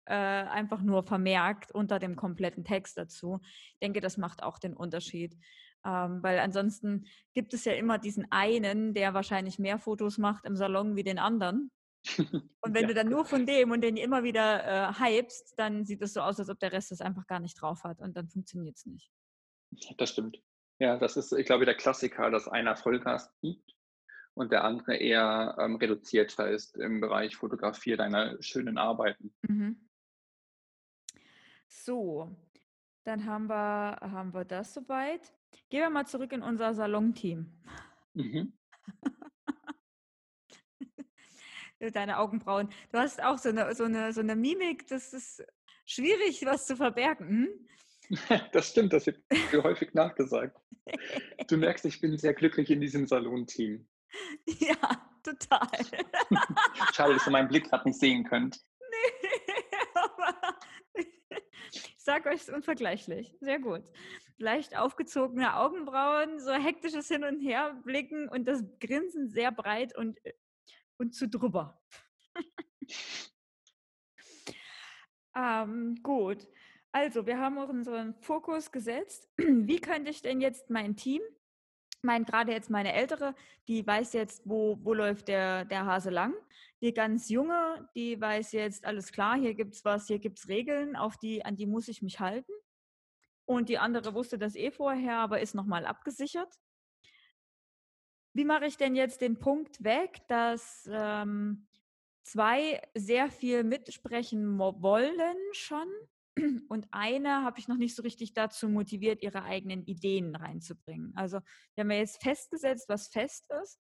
Speaker 1: äh, einfach nur vermerkt unter dem kompletten Text dazu? Ich denke, das macht auch den Unterschied. Ähm, weil ansonsten gibt es ja immer diesen einen, der wahrscheinlich mehr Fotos macht im Salon wie den anderen. Und wenn ja. du dann nur von dem und den immer wieder äh, hypst, dann sieht es so aus, als ob der Rest es einfach gar nicht drauf hat und dann funktioniert es nicht.
Speaker 2: Das stimmt. Ja, das ist, ich glaube, der Klassiker, dass einer Vollgas gibt und der andere eher ähm, reduzierter ist im Bereich Fotografie deiner schönen Arbeiten. Mhm.
Speaker 1: So, dann haben wir, haben wir das soweit. Gehen wir mal zurück in unser Salonteam. Mhm. Deine Augenbrauen. Du hast auch so eine, so, eine, so eine Mimik, das ist schwierig, was zu verbergen. Hm?
Speaker 2: Das stimmt, das wird häufig nachgesagt. Du merkst, ich bin sehr glücklich in diesem Salonteam.
Speaker 1: Ja, total.
Speaker 2: Schade, dass ihr meinen Blick gerade nicht sehen könnt. Nee,
Speaker 1: ich sag euch, es ist unvergleichlich. Sehr gut. Leicht aufgezogene Augenbrauen, so hektisches Hin- und Herblicken und das Grinsen sehr breit und äh, und zu drüber. ähm, gut. Also, wir haben unseren Fokus gesetzt. Wie könnte ich denn jetzt mein Team, mein gerade jetzt meine Ältere, die weiß jetzt, wo, wo läuft der, der Hase lang. Die ganz junge, die weiß jetzt, alles klar, hier gibt es was, hier gibt es Regeln, auf die, an die muss ich mich halten. Und die andere wusste das eh vorher, aber ist nochmal abgesichert. Wie mache ich denn jetzt den Punkt weg, dass ähm, zwei sehr viel mitsprechen wollen schon und eine habe ich noch nicht so richtig dazu motiviert, ihre eigenen Ideen reinzubringen. Also wir haben ja jetzt festgesetzt, was fest ist.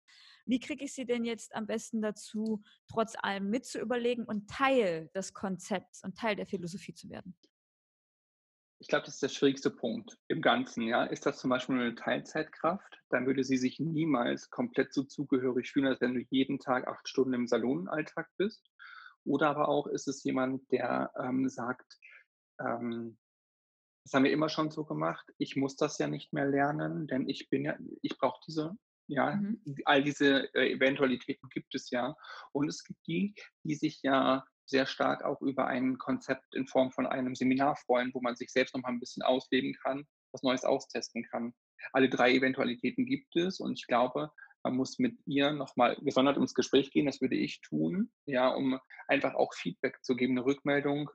Speaker 1: Wie kriege ich sie denn jetzt am besten dazu, trotz allem mitzuüberlegen und Teil des Konzepts und Teil der Philosophie zu werden?
Speaker 2: Ich glaube, das ist der schwierigste Punkt im Ganzen. Ja? Ist das zum Beispiel eine Teilzeitkraft, dann würde sie sich niemals komplett so zugehörig fühlen, als wenn du jeden Tag acht Stunden im Salonalltag bist. Oder aber auch ist es jemand, der ähm, sagt, ähm, das haben wir immer schon so gemacht, ich muss das ja nicht mehr lernen, denn ich bin ja, ich brauche diese, ja, mhm. all diese äh, Eventualitäten gibt es ja. Und es gibt die, die sich ja sehr stark auch über ein Konzept in Form von einem Seminar freuen, wo man sich selbst noch mal ein bisschen ausleben kann, was Neues austesten kann. Alle drei Eventualitäten gibt es und ich glaube, Man muss mit ihr nochmal gesondert ins Gespräch gehen, das würde ich tun, ja, um einfach auch Feedback zu geben, eine Rückmeldung.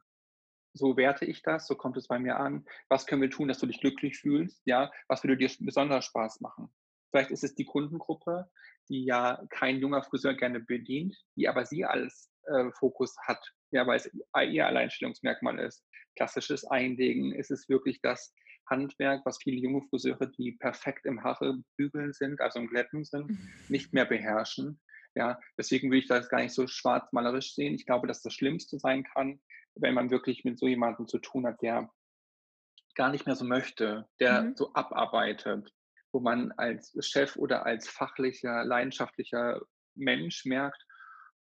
Speaker 2: So werte ich das, so kommt es bei mir an. Was können wir tun, dass du dich glücklich fühlst? Ja, was würde dir besonders Spaß machen? Vielleicht ist es die Kundengruppe, die ja kein junger Friseur gerne bedient, die aber sie als äh, Fokus hat, ja, weil es ihr Alleinstellungsmerkmal ist. Klassisches Einlegen ist es wirklich das Handwerk, was viele junge Friseure, die perfekt im Haare bügeln sind, also im Glätten sind, nicht mehr beherrschen. Ja, deswegen würde ich das gar nicht so schwarzmalerisch sehen. Ich glaube, dass das Schlimmste sein kann, wenn man wirklich mit so jemandem zu tun hat, der gar nicht mehr so möchte, der mhm. so abarbeitet, wo man als Chef oder als fachlicher, leidenschaftlicher Mensch merkt,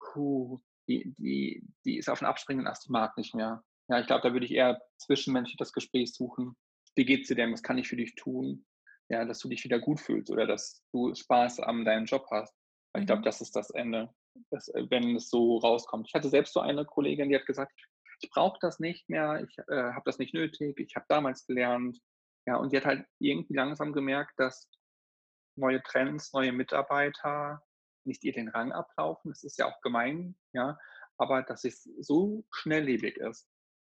Speaker 2: puh, die, die, die ist auf den abspringenden Ast, die mag nicht mehr. Ja, ich glaube, da würde ich eher zwischenmenschlich das Gespräch suchen. Wie geht's dir denn? Was kann ich für dich tun? Ja, dass du dich wieder gut fühlst oder dass du Spaß an deinem Job hast. Mhm. Ich glaube, das ist das Ende, das, äh, wenn es so rauskommt. Ich hatte selbst so eine Kollegin, die hat gesagt, ich brauche das nicht mehr, ich äh, habe das nicht nötig, ich habe damals gelernt. Ja, und die hat halt irgendwie langsam gemerkt, dass neue Trends, neue Mitarbeiter nicht ihr den Rang ablaufen. Das ist ja auch gemein, ja, aber dass es so schnelllebig ist.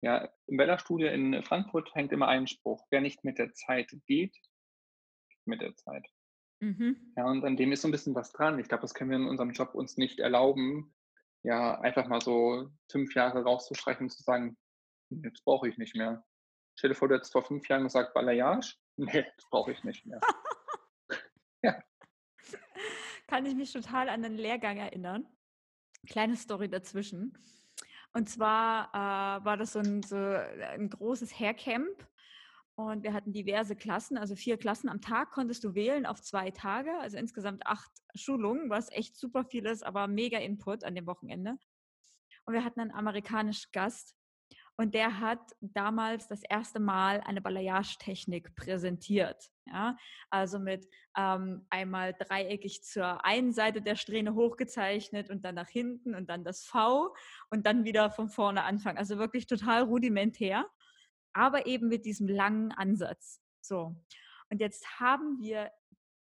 Speaker 2: Ja, im Weller-Studio in Frankfurt hängt immer ein Spruch, wer nicht mit der Zeit geht, geht mit der Zeit. Mhm. Ja, und an dem ist so ein bisschen was dran. Ich glaube, das können wir in unserem Job uns nicht erlauben, ja, einfach mal so fünf Jahre rauszustreichen und zu sagen, jetzt brauche ich nicht mehr. Stell dir vor, du hättest vor fünf Jahren gesagt, Balayage? Nee, das brauche ich nicht mehr.
Speaker 1: ja. Kann ich mich total an den Lehrgang erinnern. Kleine Story dazwischen. Und zwar äh, war das so ein, so ein großes Haircamp und wir hatten diverse Klassen, also vier Klassen am Tag konntest du wählen auf zwei Tage, also insgesamt acht Schulungen, was echt super viel ist, aber mega Input an dem Wochenende. Und wir hatten einen amerikanischen Gast und der hat damals das erste Mal eine Balayage-Technik präsentiert. Ja? Also mit ähm, einmal dreieckig zur einen Seite der Strähne hochgezeichnet und dann nach hinten und dann das V und dann wieder von vorne anfangen. Also wirklich total rudimentär, aber eben mit diesem langen Ansatz. So. Und jetzt haben wir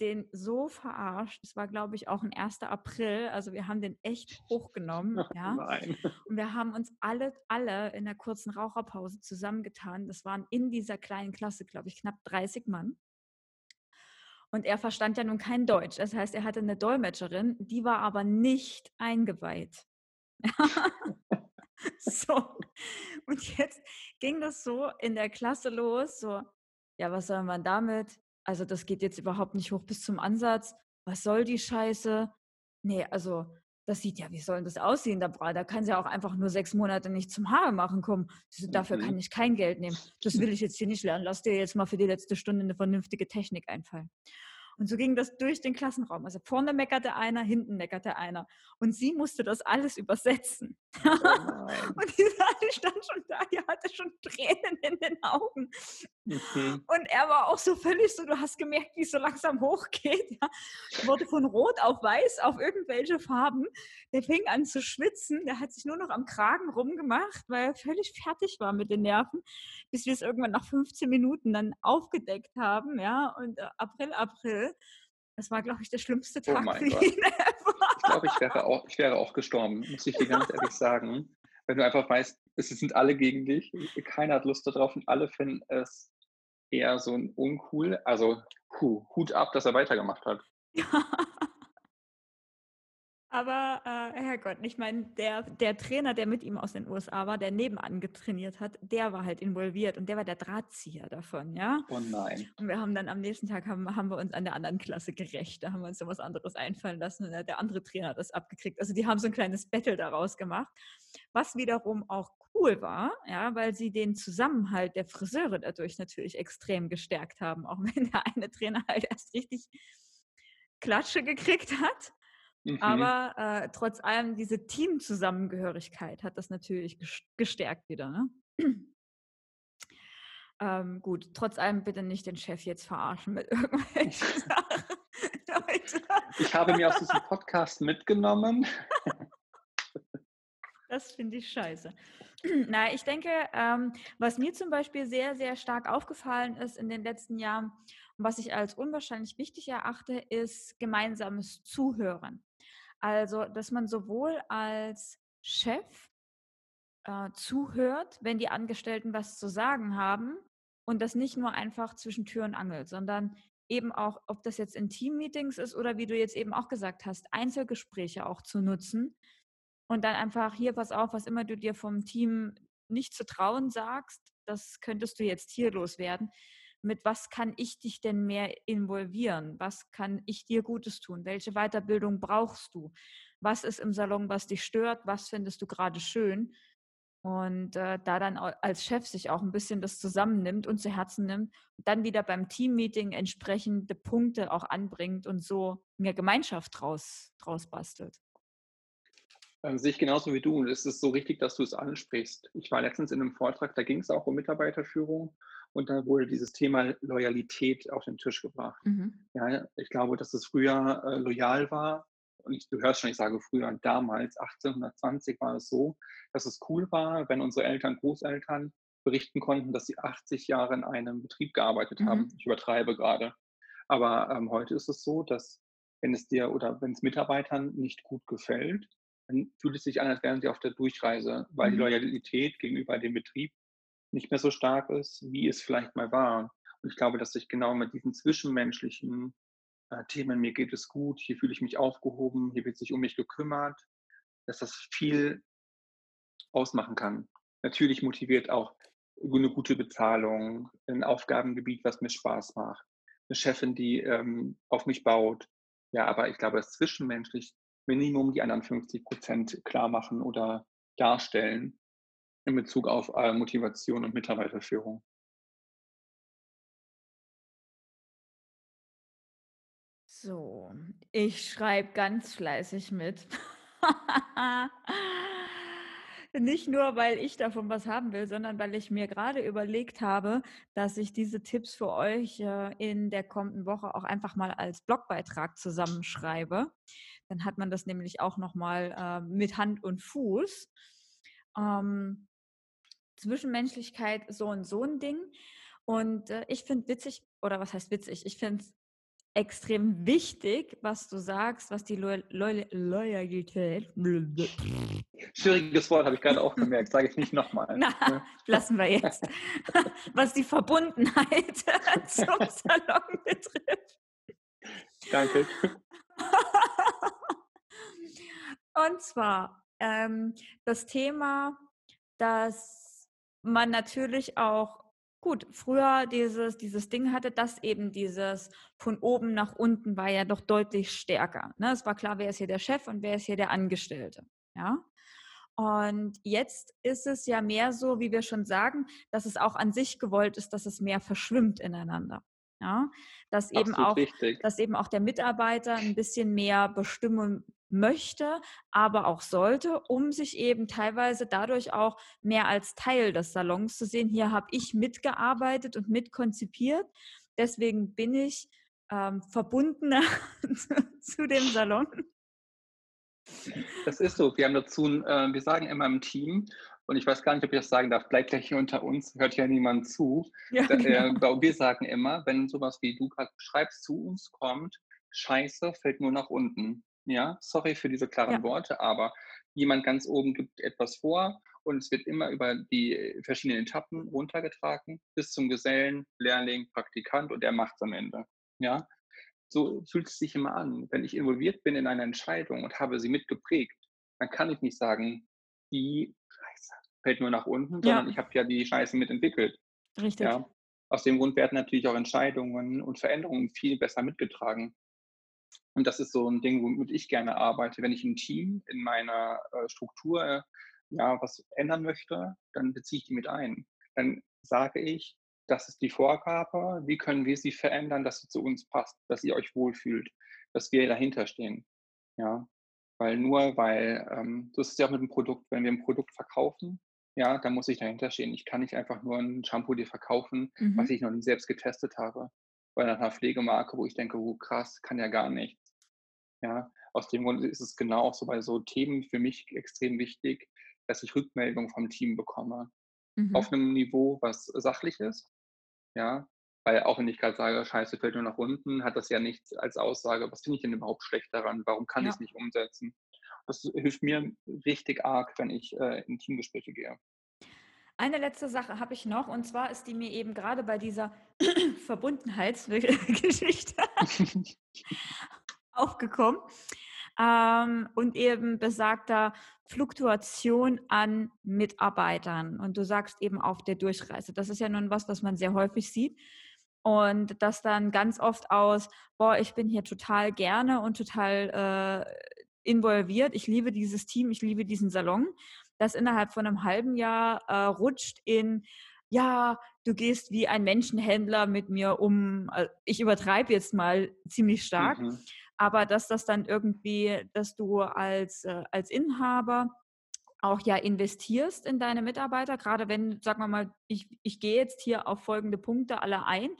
Speaker 1: den so verarscht. Es war, glaube ich, auch ein 1. April. Also wir haben den echt hochgenommen. ja. Nein. Und wir haben uns alle, alle in der kurzen Raucherpause zusammengetan. Das waren in dieser kleinen Klasse, glaube ich, knapp 30 Mann. Und er verstand ja nun kein Deutsch. Das heißt, er hatte eine Dolmetscherin, die war aber nicht eingeweiht. so. Und jetzt ging das so in der Klasse los, so, ja, was soll man damit? Also das geht jetzt überhaupt nicht hoch bis zum Ansatz. Was soll die Scheiße? Nee, also das sieht ja, wie soll das aussehen? Da, da kann sie ja auch einfach nur sechs Monate nicht zum Haare machen kommen. Dafür kann mhm. ich kein Geld nehmen. Das will ich jetzt hier nicht lernen. Lass dir jetzt mal für die letzte Stunde eine vernünftige Technik einfallen. Und so ging das durch den Klassenraum. Also vorne meckerte einer, hinten meckerte einer. Und sie musste das alles übersetzen. Oh und die stand schon da, die hatte schon Tränen in den Augen. Mhm. Und er war auch so völlig so, du hast gemerkt, wie es so langsam hochgeht. Ja. Wurde von Rot auf Weiß auf irgendwelche Farben. Der fing an zu schwitzen. Der hat sich nur noch am Kragen rumgemacht, weil er völlig fertig war mit den Nerven, bis wir es irgendwann nach 15 Minuten dann aufgedeckt haben. Ja. Und äh, April, April. Das war, glaube ich, der schlimmste oh Tag oh für ihn
Speaker 2: glaube, ich wäre auch, ich wäre auch gestorben, muss ich dir ganz ehrlich sagen. Wenn du einfach weißt, es sind alle gegen dich, keiner hat Lust darauf und alle finden es eher so uncool. Also puh, Hut ab, dass er weitergemacht hat.
Speaker 1: Aber äh, Herrgott, ich meine, der, der Trainer, der mit ihm aus den USA war, der nebenan getrainiert hat, der war halt involviert und der war der Drahtzieher davon, ja.
Speaker 2: Oh nein.
Speaker 1: Und wir haben dann am nächsten Tag haben, haben wir uns an der anderen Klasse gerecht. Da haben wir uns so was anderes einfallen lassen und der andere Trainer hat das abgekriegt. Also die haben so ein kleines Battle daraus gemacht, was wiederum auch cool war, ja, weil sie den Zusammenhalt der Friseure dadurch natürlich extrem gestärkt haben, auch wenn der eine Trainer halt erst richtig Klatsche gekriegt hat. Mhm. Aber äh, trotz allem diese Teamzusammengehörigkeit hat das natürlich gestärkt wieder. Ne? ähm, gut, trotz allem bitte nicht den Chef jetzt verarschen mit irgendwelchen Sachen.
Speaker 2: Ich habe mir aus diesem Podcast mitgenommen.
Speaker 1: Das finde ich scheiße. Na, ich denke, ähm, was mir zum Beispiel sehr, sehr stark aufgefallen ist in den letzten Jahren, was ich als unwahrscheinlich wichtig erachte, ist gemeinsames Zuhören. Also, dass man sowohl als Chef äh, zuhört, wenn die Angestellten was zu sagen haben und das nicht nur einfach zwischen Tür und Angel, sondern eben auch, ob das jetzt in Teammeetings ist oder wie du jetzt eben auch gesagt hast, Einzelgespräche auch zu nutzen und dann einfach hier, pass auf, was immer du dir vom Team nicht zu trauen sagst, das könntest du jetzt hier loswerden. Mit was kann ich dich denn mehr involvieren? Was kann ich dir Gutes tun? Welche Weiterbildung brauchst du? Was ist im Salon, was dich stört? Was findest du gerade schön? Und äh, da dann als Chef sich auch ein bisschen das zusammennimmt und zu Herzen nimmt, dann wieder beim Teammeeting entsprechende Punkte auch anbringt und so mehr Gemeinschaft draus, draus bastelt.
Speaker 2: Ähm, sehe ich genauso wie du. Und es ist so richtig, dass du es ansprichst. Ich war letztens in einem Vortrag, da ging es auch um Mitarbeiterführung und da wurde dieses Thema Loyalität auf den Tisch gebracht. Mhm. Ja, ich glaube, dass es früher äh, loyal war. Und ich, du hörst schon, ich sage früher, damals, 1820 war es so, dass es cool war, wenn unsere Eltern, Großeltern berichten konnten, dass sie 80 Jahre in einem Betrieb gearbeitet mhm. haben. Ich übertreibe gerade. Aber ähm, heute ist es so, dass wenn es dir oder wenn es Mitarbeitern nicht gut gefällt, dann fühlt es sich an, als wären sie auf der Durchreise, weil mhm. die Loyalität gegenüber dem Betrieb nicht mehr so stark ist, wie es vielleicht mal war. Und ich glaube, dass sich genau mit diesen zwischenmenschlichen äh, Themen, mir geht es gut, hier fühle ich mich aufgehoben, hier wird sich um mich gekümmert, dass das viel ausmachen kann. Natürlich motiviert auch eine gute Bezahlung, ein Aufgabengebiet, was mir Spaß macht, eine Chefin, die ähm, auf mich baut. Ja, aber ich glaube, das zwischenmenschlich Minimum die anderen 50 Prozent klar machen oder darstellen in Bezug auf äh, Motivation und Mitarbeiterführung.
Speaker 1: So, ich schreibe ganz fleißig mit. Nicht nur, weil ich davon was haben will, sondern weil ich mir gerade überlegt habe, dass ich diese Tipps für euch äh, in der kommenden Woche auch einfach mal als Blogbeitrag zusammenschreibe. Dann hat man das nämlich auch nochmal äh, mit Hand und Fuß. Ähm, Zwischenmenschlichkeit so und so ein Ding. Und äh, ich finde witzig, oder was heißt witzig? Ich finde es extrem wichtig, was du sagst, was die Loyalität.
Speaker 2: Schwieriges Wort, habe ich gerade auch gemerkt, sage ich nicht nochmal.
Speaker 1: Na, ja. lassen wir jetzt. was die Verbundenheit zum Salon betrifft.
Speaker 2: Danke.
Speaker 1: Und zwar ähm, das Thema, dass man natürlich auch Gut, früher dieses, dieses Ding hatte, dass eben dieses von oben nach unten war ja doch deutlich stärker. Ne? Es war klar, wer ist hier der Chef und wer ist hier der Angestellte. Ja. Und jetzt ist es ja mehr so, wie wir schon sagen, dass es auch an sich gewollt ist, dass es mehr verschwimmt ineinander. Ja, dass eben auch, dass eben auch der Mitarbeiter ein bisschen mehr bestimmen möchte, aber auch sollte, um sich eben teilweise dadurch auch mehr als Teil des Salons zu sehen. Hier habe ich mitgearbeitet und mitkonzipiert. Deswegen bin ich ähm, verbundener zu dem Salon.
Speaker 2: Das ist so. Wir haben dazu, äh, wir sagen immer im Team, und ich weiß gar nicht, ob ich das sagen darf, bleibt gleich hier unter uns, hört ja niemand zu. Ja, genau. äh, wir sagen immer, wenn sowas wie du gerade beschreibst zu uns kommt, Scheiße fällt nur nach unten. Ja, sorry für diese klaren ja. Worte, aber jemand ganz oben gibt etwas vor und es wird immer über die verschiedenen Etappen runtergetragen bis zum Gesellen, Lehrling, Praktikant und der macht es am Ende. Ja, so fühlt es sich immer an. Wenn ich involviert bin in eine Entscheidung und habe sie mitgeprägt, dann kann ich nicht sagen, die Scheiße fällt nur nach unten, sondern ja. ich habe ja die Scheiße mitentwickelt.
Speaker 1: Richtig. Ja.
Speaker 2: Aus dem Grund werden natürlich auch Entscheidungen und Veränderungen viel besser mitgetragen. Und das ist so ein Ding, womit ich gerne arbeite. Wenn ich ein Team in meiner äh, Struktur äh, ja, was ändern möchte, dann beziehe ich die mit ein. Dann sage ich, das ist die Vorgabe, wie können wir sie verändern, dass sie zu uns passt, dass ihr euch wohlfühlt, dass wir dahinter stehen. Ja, weil nur weil, ähm, so ist es ja auch mit dem Produkt, wenn wir ein Produkt verkaufen, ja, dann muss ich dahinter stehen. Ich kann nicht einfach nur ein Shampoo dir verkaufen, mhm. was ich noch nie selbst getestet habe bei einer Pflegemarke, wo ich denke, oh krass, kann ja gar nichts. Ja, aus dem Grund ist es genau auch so bei so Themen für mich extrem wichtig, dass ich Rückmeldung vom Team bekomme. Mhm. Auf einem Niveau, was sachlich ist. Ja, Weil auch wenn ich gerade sage, Scheiße fällt nur nach unten, hat das ja nichts als Aussage, was finde ich denn überhaupt schlecht daran? Warum kann ich
Speaker 1: Ja.
Speaker 2: es nicht umsetzen? Das hilft mir richtig arg, wenn ich äh, in Teamgespräche gehe.
Speaker 1: Eine letzte Sache habe ich noch und zwar ist die mir eben gerade bei dieser Verbundenheitsgeschichte aufgekommen ähm, und eben besagter Fluktuation an Mitarbeitern. Und du sagst eben auf der Durchreise. Das ist ja nun was, was man sehr häufig sieht. Und das dann ganz oft aus, boah, ich bin hier total gerne und total äh, involviert. Ich liebe dieses Team, ich liebe diesen Salon. Das innerhalb von einem halben Jahr äh, rutscht in, ja, du gehst wie ein Menschenhändler mit mir um. äh, Ich übertreibe jetzt mal ziemlich stark,
Speaker 2: Mhm.
Speaker 1: aber dass das dann irgendwie, dass du als, äh, als Inhaber auch ja investierst in deine Mitarbeiter, gerade wenn, sagen wir mal, ich, ich gehe jetzt hier auf folgende Punkte alle ein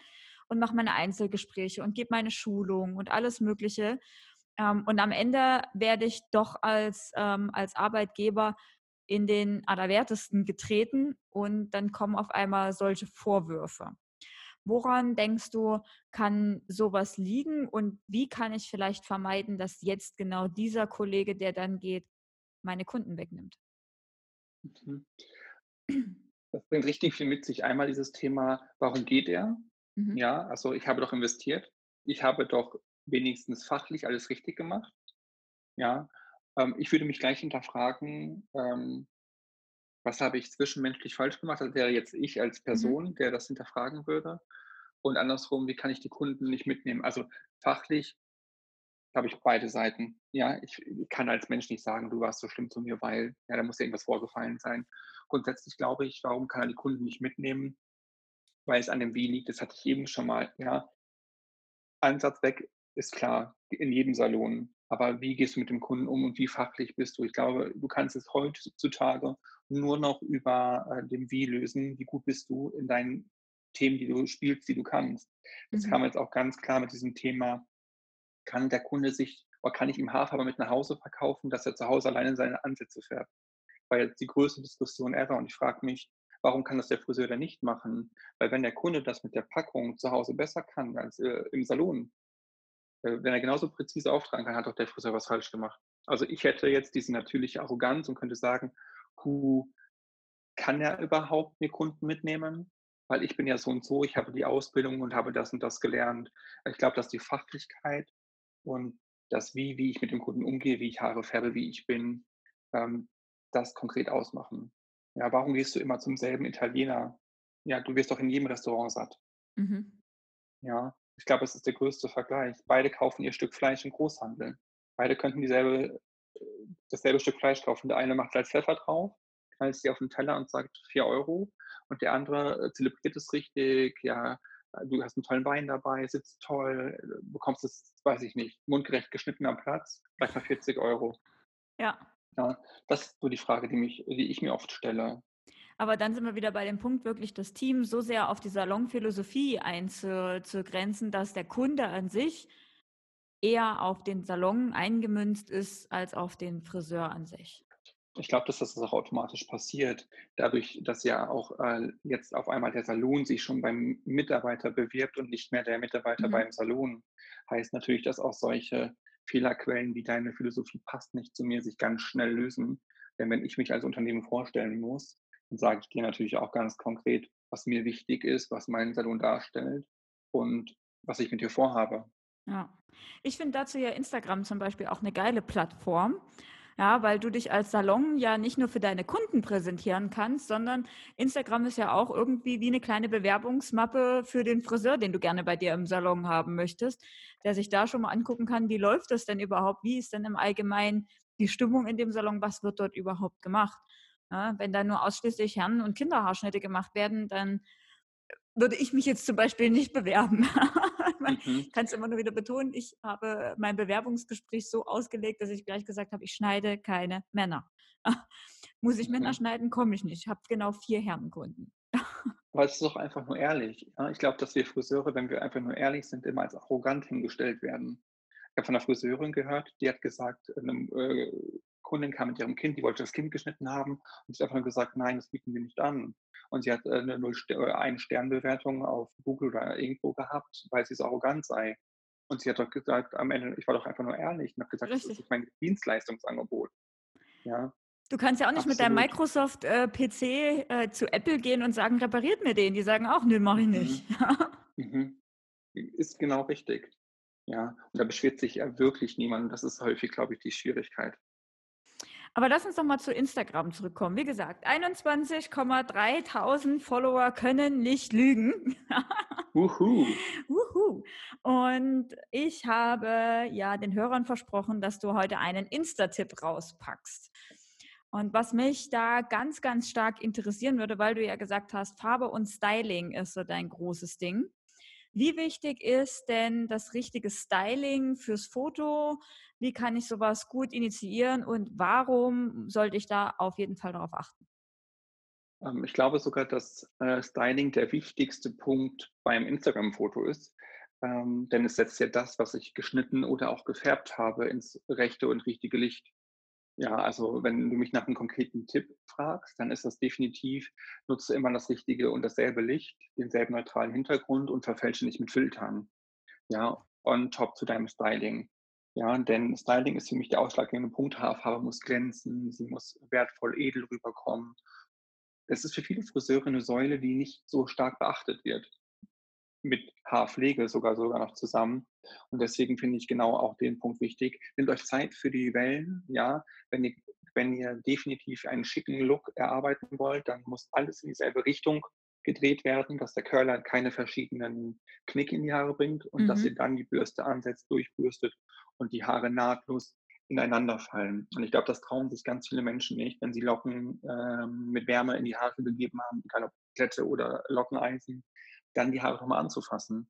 Speaker 1: und mache meine Einzelgespräche und gebe meine Schulung und alles Mögliche. Ähm, und am Ende werde ich doch als, ähm, als Arbeitgeber in den Allerwertesten getreten und dann kommen auf einmal solche Vorwürfe. Woran denkst du, kann sowas liegen und wie kann ich vielleicht vermeiden, dass jetzt genau dieser Kollege, der dann geht, meine Kunden wegnimmt?
Speaker 2: Mhm. Das bringt richtig viel mit sich. Einmal dieses Thema, warum geht er?
Speaker 1: Mhm.
Speaker 2: Ja, also ich habe doch investiert. Ich habe doch wenigstens fachlich alles richtig gemacht. Ja, ähm, ich würde mich gleich hinterfragen, ähm, was habe ich zwischenmenschlich falsch gemacht? Das wäre jetzt ich als
Speaker 1: Mhm.
Speaker 2: Person, der das hinterfragen würde. Und andersrum, wie kann ich die Kunden nicht mitnehmen? Also fachlich habe ich beide Seiten. Ja, ich ich kann als Mensch nicht sagen, du warst so schlimm zu mir, weil, ja, da muss ja irgendwas vorgefallen sein. Grundsätzlich glaube ich, warum kann er die Kunden nicht mitnehmen? Weil es an dem Wie liegt, das hatte ich eben schon mal, ja. Ansatz weg ist klar, in jedem Salon. Aber wie gehst du mit dem Kunden um und wie fachlich bist du? Ich glaube, du kannst es heutzutage nur noch über äh, dem Wie lösen. Wie gut bist du in deinen Themen, die du spielst, die du kannst? Das
Speaker 1: Mhm.
Speaker 2: kam jetzt auch ganz klar mit diesem Thema, kann der Kunde sich oder kann ich ihm Haarfarbe mit nach Hause verkaufen, dass er zu Hause alleine seine Ansätze färbt? War jetzt die größte Diskussion ever und ich frage mich, warum kann das der Friseur denn nicht machen? Weil wenn der Kunde das mit der Packung zu Hause besser kann als äh, im Salon, wenn er genauso präzise auftragen kann, hat doch der Friseur was falsch gemacht. Also ich hätte jetzt diese natürliche Arroganz und könnte sagen, Hu, kann er überhaupt mir Kunden mitnehmen? Weil ich bin ja so und so, ich habe die Ausbildung und habe das und das gelernt. Ich glaube, dass die Fachlichkeit und das Wie, wie ich mit dem Kunden umgehe, wie ich Haare färbe, wie ich bin, ähm, das konkret ausmachen. Ja, warum gehst du immer zum selben Italiener? Ja, du wirst doch in jedem Restaurant satt.
Speaker 1: Mhm.
Speaker 2: Ja, ich glaube, es ist der größte Vergleich. Beide kaufen ihr Stück Fleisch im Großhandel. Beide könnten dieselbe, äh, dasselbe Stück Fleisch kaufen. Der eine macht Salz Pfeffer drauf, knallt dir auf den Teller und sagt 4 Euro. Und der andere äh, zelebriert es richtig, ja, du hast einen tollen Wein dabei, sitzt toll, äh, bekommst es, weiß ich nicht, mundgerecht geschnitten am Platz, vielleicht mal 40 Euro.
Speaker 1: Ja.
Speaker 2: Ja, das ist so die Frage, die, mich, die ich mir oft stelle.
Speaker 1: Aber dann sind wir wieder bei dem Punkt, wirklich das Team so sehr auf die Salonphilosophie einzugrenzen, dass der Kunde an sich eher auf den Salon eingemünzt ist als auf den Friseur an sich.
Speaker 2: Ich glaube, dass das auch automatisch passiert, dadurch, dass ja auch äh, jetzt auf einmal der Salon sich schon beim Mitarbeiter bewirbt und nicht mehr der Mitarbeiter
Speaker 1: Mhm.
Speaker 2: beim Salon. Heißt natürlich, dass auch solche Fehlerquellen wie deine Philosophie passt nicht zu mir sich ganz schnell lösen. Denn wenn ich mich als Unternehmen vorstellen muss, dann sage ich dir natürlich auch ganz konkret, was mir wichtig ist, was mein Salon darstellt und was ich mit dir vorhabe.
Speaker 1: Ja. Ich finde dazu ja Instagram zum Beispiel auch eine geile Plattform. Ja, weil du dich als Salon ja nicht nur für deine Kunden präsentieren kannst, sondern Instagram ist ja auch irgendwie wie eine kleine Bewerbungsmappe für den Friseur, den du gerne bei dir im Salon haben möchtest, der sich da schon mal angucken kann, wie läuft das denn überhaupt, wie ist denn im Allgemeinen die Stimmung in dem Salon, was wird dort überhaupt gemacht. Ja, wenn da nur ausschließlich Herren- und Kinderhaarschnitte gemacht werden, dann würde ich mich jetzt zum Beispiel nicht bewerben. Man
Speaker 2: Mhm.
Speaker 1: kann es immer nur wieder betonen, ich habe mein Bewerbungsgespräch so ausgelegt, dass ich gleich gesagt habe, ich schneide keine Männer. Muss ich Männer
Speaker 2: Mhm.
Speaker 1: schneiden, komme ich nicht. Ich habe genau vier Herrenkunden.
Speaker 2: Aber es ist doch einfach nur ehrlich. Ich glaube, dass wir Friseure, wenn wir einfach nur ehrlich sind, immer als arrogant hingestellt werden. Ich habe von einer Friseurin gehört, die hat gesagt, in einem äh, Kundin kam mit ihrem Kind, die wollte das Kind geschnitten haben und sie hat einfach gesagt, nein, das bieten wir nicht an. Und sie hat äh, eine Null äh, eine Sternbewertung auf Google oder irgendwo gehabt, weil sie so arrogant sei. Und sie hat doch gesagt, am Ende, ich war doch einfach nur ehrlich und habe gesagt, Richtig. das ist mein Dienstleistungsangebot. Ja.
Speaker 1: Du kannst ja auch nicht Absolut. mit deinem Microsoft-PC äh, äh, zu Apple gehen und sagen, repariert mir den. Die sagen auch, nö, mache ich mhm. nicht.
Speaker 2: mhm. Ist genau richtig. Ja, und da beschwert sich ja wirklich niemand. Das ist häufig, glaube ich, die Schwierigkeit.
Speaker 1: Aber lass uns doch mal zu Instagram zurückkommen. Wie gesagt, 21,3000 Follower können nicht lügen.
Speaker 2: Uhu.
Speaker 1: Uhu. Und ich habe ja den Hörern versprochen, dass du heute einen Insta-Tipp rauspackst. Und was mich da ganz, ganz stark interessieren würde, weil du ja gesagt hast, Farbe und Styling ist so dein großes Ding. Wie wichtig ist denn das richtige Styling fürs Foto? Wie kann ich sowas gut initiieren und warum sollte ich da auf jeden Fall darauf achten?
Speaker 2: Ähm, ich glaube sogar, dass äh, Styling der wichtigste Punkt beim Instagram-Foto ist, ähm, denn es setzt ja das, was ich geschnitten oder auch gefärbt habe, ins rechte und richtige Licht. Ja, also wenn du mich nach einem konkreten Tipp fragst, dann ist das definitiv, nutze immer das richtige und dasselbe Licht, denselben neutralen Hintergrund und verfälsche nicht mit Filtern. Ja, on top zu deinem Styling. Ja, denn Styling ist für mich der ausschlaggebende Punkt. Haarfarbe muss glänzen, sie muss wertvoll edel rüberkommen. Es ist für viele Friseure eine Säule, die nicht so stark beachtet wird mit Haarpflege sogar sogar noch zusammen. Und deswegen finde ich genau auch den Punkt wichtig. Nehmt euch Zeit für die Wellen, ja. Wenn ihr, wenn ihr definitiv einen schicken Look erarbeiten wollt, dann muss alles in dieselbe Richtung gedreht werden, dass der Curler keine verschiedenen Knick in die Haare bringt und mhm. dass ihr dann die Bürste ansetzt, durchbürstet und die Haare nahtlos ineinander fallen. Und ich glaube, das trauen sich ganz viele Menschen nicht, wenn sie Locken ähm, mit Wärme in die Haare gegeben haben, egal ob Klette oder Lockeneisen, dann die Haare nochmal anzufassen.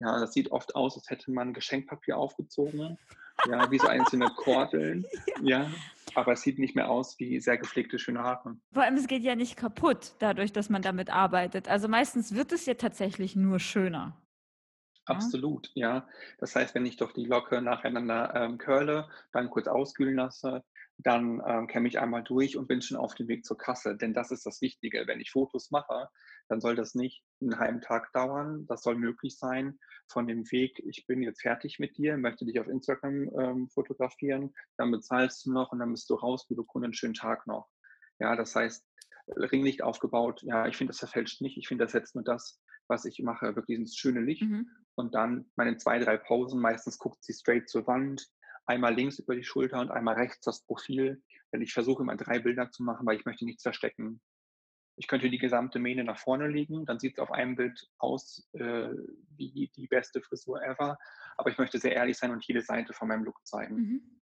Speaker 2: Ja, das sieht oft aus, als hätte man Geschenkpapier aufgezogen, ja, wie so einzelne Kordeln, ja. ja. Aber es sieht nicht mehr aus wie sehr gepflegte, schöne Haare.
Speaker 1: Vor allem, es geht ja nicht kaputt, dadurch, dass man damit arbeitet. Also meistens wird es ja tatsächlich nur schöner.
Speaker 2: Absolut, ja. Das heißt, wenn ich doch die Locke nacheinander ähm, curle, dann kurz auskühlen lasse, dann ähm, kämme ich einmal durch und bin schon auf dem Weg zur Kasse. Denn das ist das Wichtige. Wenn ich Fotos mache, dann soll das nicht einen halben Tag dauern. Das soll möglich sein von dem Weg, ich bin jetzt fertig mit dir, möchte dich auf Instagram ähm, fotografieren, dann bezahlst du noch und dann bist du raus, liebe Kunde, einen schönen Tag noch. Ja, das heißt, Ringlicht aufgebaut, ja, ich finde, das verfälscht nicht. Ich finde, das setzt nur das, was ich mache, wirklich ins schöne Licht. Mhm. Und dann meine zwei, drei Pausen, meistens guckt sie straight zur Wand, einmal links über die Schulter und einmal rechts das Profil. Denn ich versuche immer drei Bilder zu machen, weil ich möchte nichts verstecken. Ich könnte die gesamte Mähne nach vorne legen, dann sieht es auf einem Bild aus äh, wie die beste Frisur ever. Aber ich möchte sehr ehrlich sein und jede Seite von meinem Look zeigen. Mhm.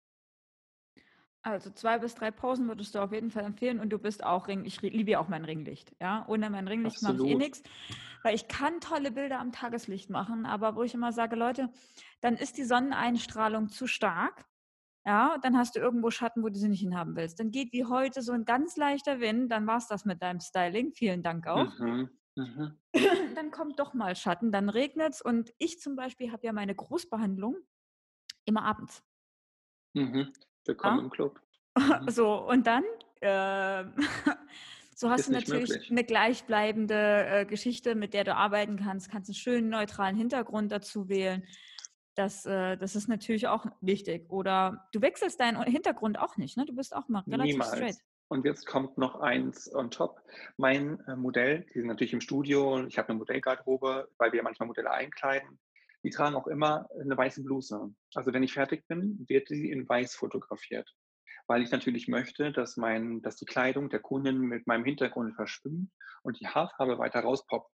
Speaker 1: Also zwei bis drei Pausen würdest du auf jeden Fall empfehlen und du bist auch Ring. Ich liebe ja auch mein Ringlicht. Ja, ohne mein Ringlicht mache ich eh nichts, weil ich kann tolle Bilder am Tageslicht machen, aber wo ich immer sage, Leute, dann ist die Sonneneinstrahlung zu stark. Ja, dann hast du irgendwo Schatten, wo du sie nicht hinhaben willst. Dann geht wie heute so ein ganz leichter Wind, dann war es das mit deinem Styling. Vielen Dank auch. Mhm. Mhm. Dann kommt doch mal Schatten, dann regnet es und ich zum Beispiel habe ja meine Großbehandlung immer abends.
Speaker 2: Mhm. Willkommen ja? im Club.
Speaker 1: Mhm. So, und dann, äh, so hast Ist du natürlich möglich. eine gleichbleibende äh, Geschichte, mit der du arbeiten kannst, kannst einen schönen neutralen Hintergrund dazu wählen. Das, äh, das ist natürlich auch wichtig. Oder du wechselst deinen Hintergrund auch nicht, ne? Du bist auch mal relativ Niemals. straight.
Speaker 2: Und jetzt kommt noch eins on top. Mein äh, Modell, die sind natürlich im Studio, ich habe eine Modellgarderobe, weil wir manchmal Modelle einkleiden. Die tragen auch immer eine weiße Bluse. Also wenn ich fertig bin, wird sie in weiß fotografiert. Weil ich natürlich möchte, dass, mein, dass die Kleidung der Kundin mit meinem Hintergrund verschwimmt und die Haarfarbe weiter rauspoppt.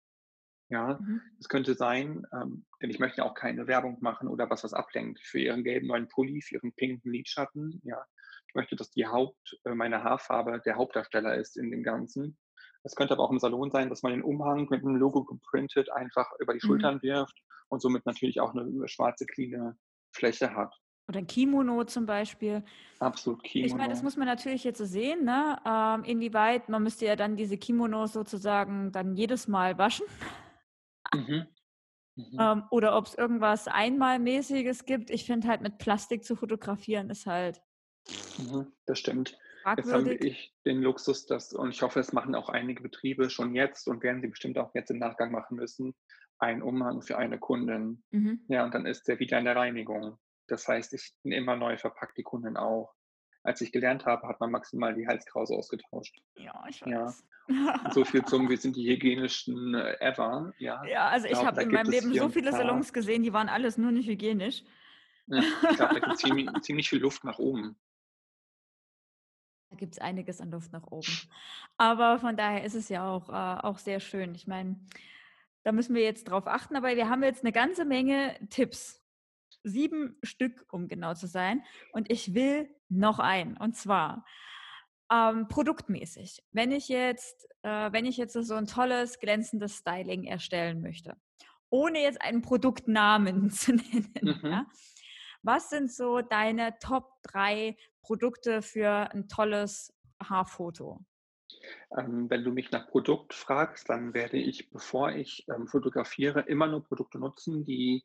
Speaker 2: Ja, mhm. das könnte sein, ähm, denn ich möchte auch keine Werbung machen oder was, was ablenkt für ihren gelben neuen Pulli, für ihren pinken Lidschatten. Ja, ich möchte, dass die Haupt, äh, meine Haarfarbe der Hauptdarsteller ist in dem Ganzen. Es könnte aber auch im Salon sein, dass man den Umhang mit einem Logo geprintet einfach über die mhm. Schultern wirft und somit natürlich auch eine schwarze, cleane Fläche hat.
Speaker 1: Oder ein Kimono zum Beispiel.
Speaker 2: Absolut Kimono.
Speaker 1: Ich meine, das muss man natürlich jetzt so sehen, ne? Ähm, inwieweit, man müsste ja dann diese Kimonos sozusagen dann jedes Mal waschen. Mhm. Mhm. Ähm, oder ob es irgendwas Einmalmäßiges gibt. Ich finde halt mit Plastik zu fotografieren ist halt
Speaker 2: Mhm, das stimmt. Jetzt habe ich den Luxus, dass und ich hoffe, es machen auch einige Betriebe schon jetzt und werden sie bestimmt auch jetzt im Nachgang machen müssen, einen Umhang für eine Kundin.
Speaker 1: Mhm.
Speaker 2: Ja, und dann ist der wieder in der Reinigung. Das heißt, ich immer neu verpacke die Kundin auch. Als ich gelernt habe, hat man maximal die Halskrause ausgetauscht.
Speaker 1: Ja, ich
Speaker 2: Ja,
Speaker 1: weiß.
Speaker 2: so viel zum wir sind die hygienischsten, äh, ever. Ja,
Speaker 1: Ja, also
Speaker 2: ich
Speaker 1: ich habe in
Speaker 2: gibt
Speaker 1: meinem
Speaker 2: es
Speaker 1: Leben so viele Salons gesehen, die waren alles nur nicht hygienisch.
Speaker 2: ja, ich glaube, da gibt's ziemlich ziemlich viel Luft nach oben.
Speaker 1: Da gibt's einiges an Luft nach oben. Aber von daher ist es ja auch äh, auch sehr schön. Ich meine, da müssen wir jetzt drauf achten, aber wir haben jetzt 'ne ganze Menge Tipps. 7 Stück, um genau zu sein. Und ich will noch einen. Und zwar, ähm, produktmäßig. Wenn ich jetzt äh, wenn ich jetzt so 'n tolles, glänzendes Styling erstellen möchte, ohne jetzt einen Produktnamen zu nennen,
Speaker 2: Mhm.
Speaker 1: ja? Was sind so deine Top 3 Produkte für 'n tolles Haarfoto?
Speaker 2: Ähm, wenn du mich nach Produkt fragst, dann werde ich, bevor ich, ähm, fotografiere, immer nur Produkte nutzen, die,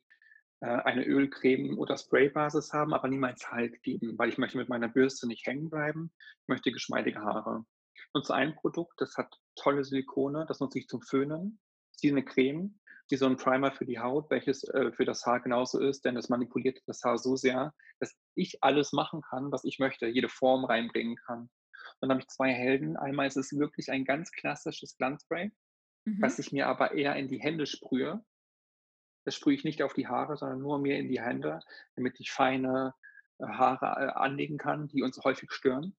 Speaker 2: eine Öl-, Creme oder Spraybasis haben, aber niemals Halt geben, weil ich möchte mit meiner Bürste nicht hängen bleiben. Ich möchte geschmeidige Haare. Ich nutze ein Produkt, das hat tolle Silikone, das nutze ich zum Föhnen. ist wie 'ne Creme, wie so 'n Primer für die Haut, welches, äh, für das Haar genauso ist, denn es manipuliert das Haar so sehr, dass ich alles machen kann, was ich möchte, jede Form reinbringen kann. Dann habe ich 2 Helden. Einmal ist es wirklich ein ganz klassisches Glanzspray, was
Speaker 1: Mhm.
Speaker 2: ich mir aber eher in die Hände sprühe. Das sprühe ich nicht auf die Haare, sondern nur mir in die Hände, damit ich feine, äh, Haare, äh, anlegen kann, die uns häufig stören.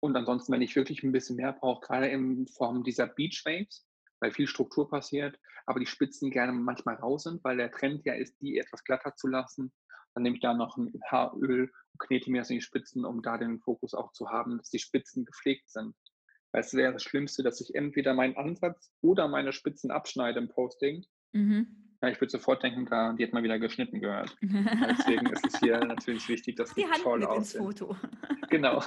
Speaker 2: Und ansonsten, wenn ich wirklich 'n bisschen mehr brauche, grade in Form dieser Beach Waves, weil viel Struktur passiert, aber die Spitzen gerne manchmal rau sind, weil der Trend ja ist, die etwas glatter zu lassen. Dann nehme ich da noch 'n Haaröl und knete mir das in die Spitzen, um da den Fokus auch zu haben, dass die Spitzen gepflegt sind. Weil es wäre das Schlimmste, dass ich entweder meinen Ansatz oder meine Spitzen abschneide im Posting.
Speaker 1: Mhm.
Speaker 2: Ja, ich würde sofort denken, da die hat mal wieder geschnitten gehört. Deswegen ist es hier natürlich wichtig, dass die
Speaker 1: die Hand
Speaker 2: toll
Speaker 1: mit ins
Speaker 2: aussehen.
Speaker 1: Foto.
Speaker 2: Genau.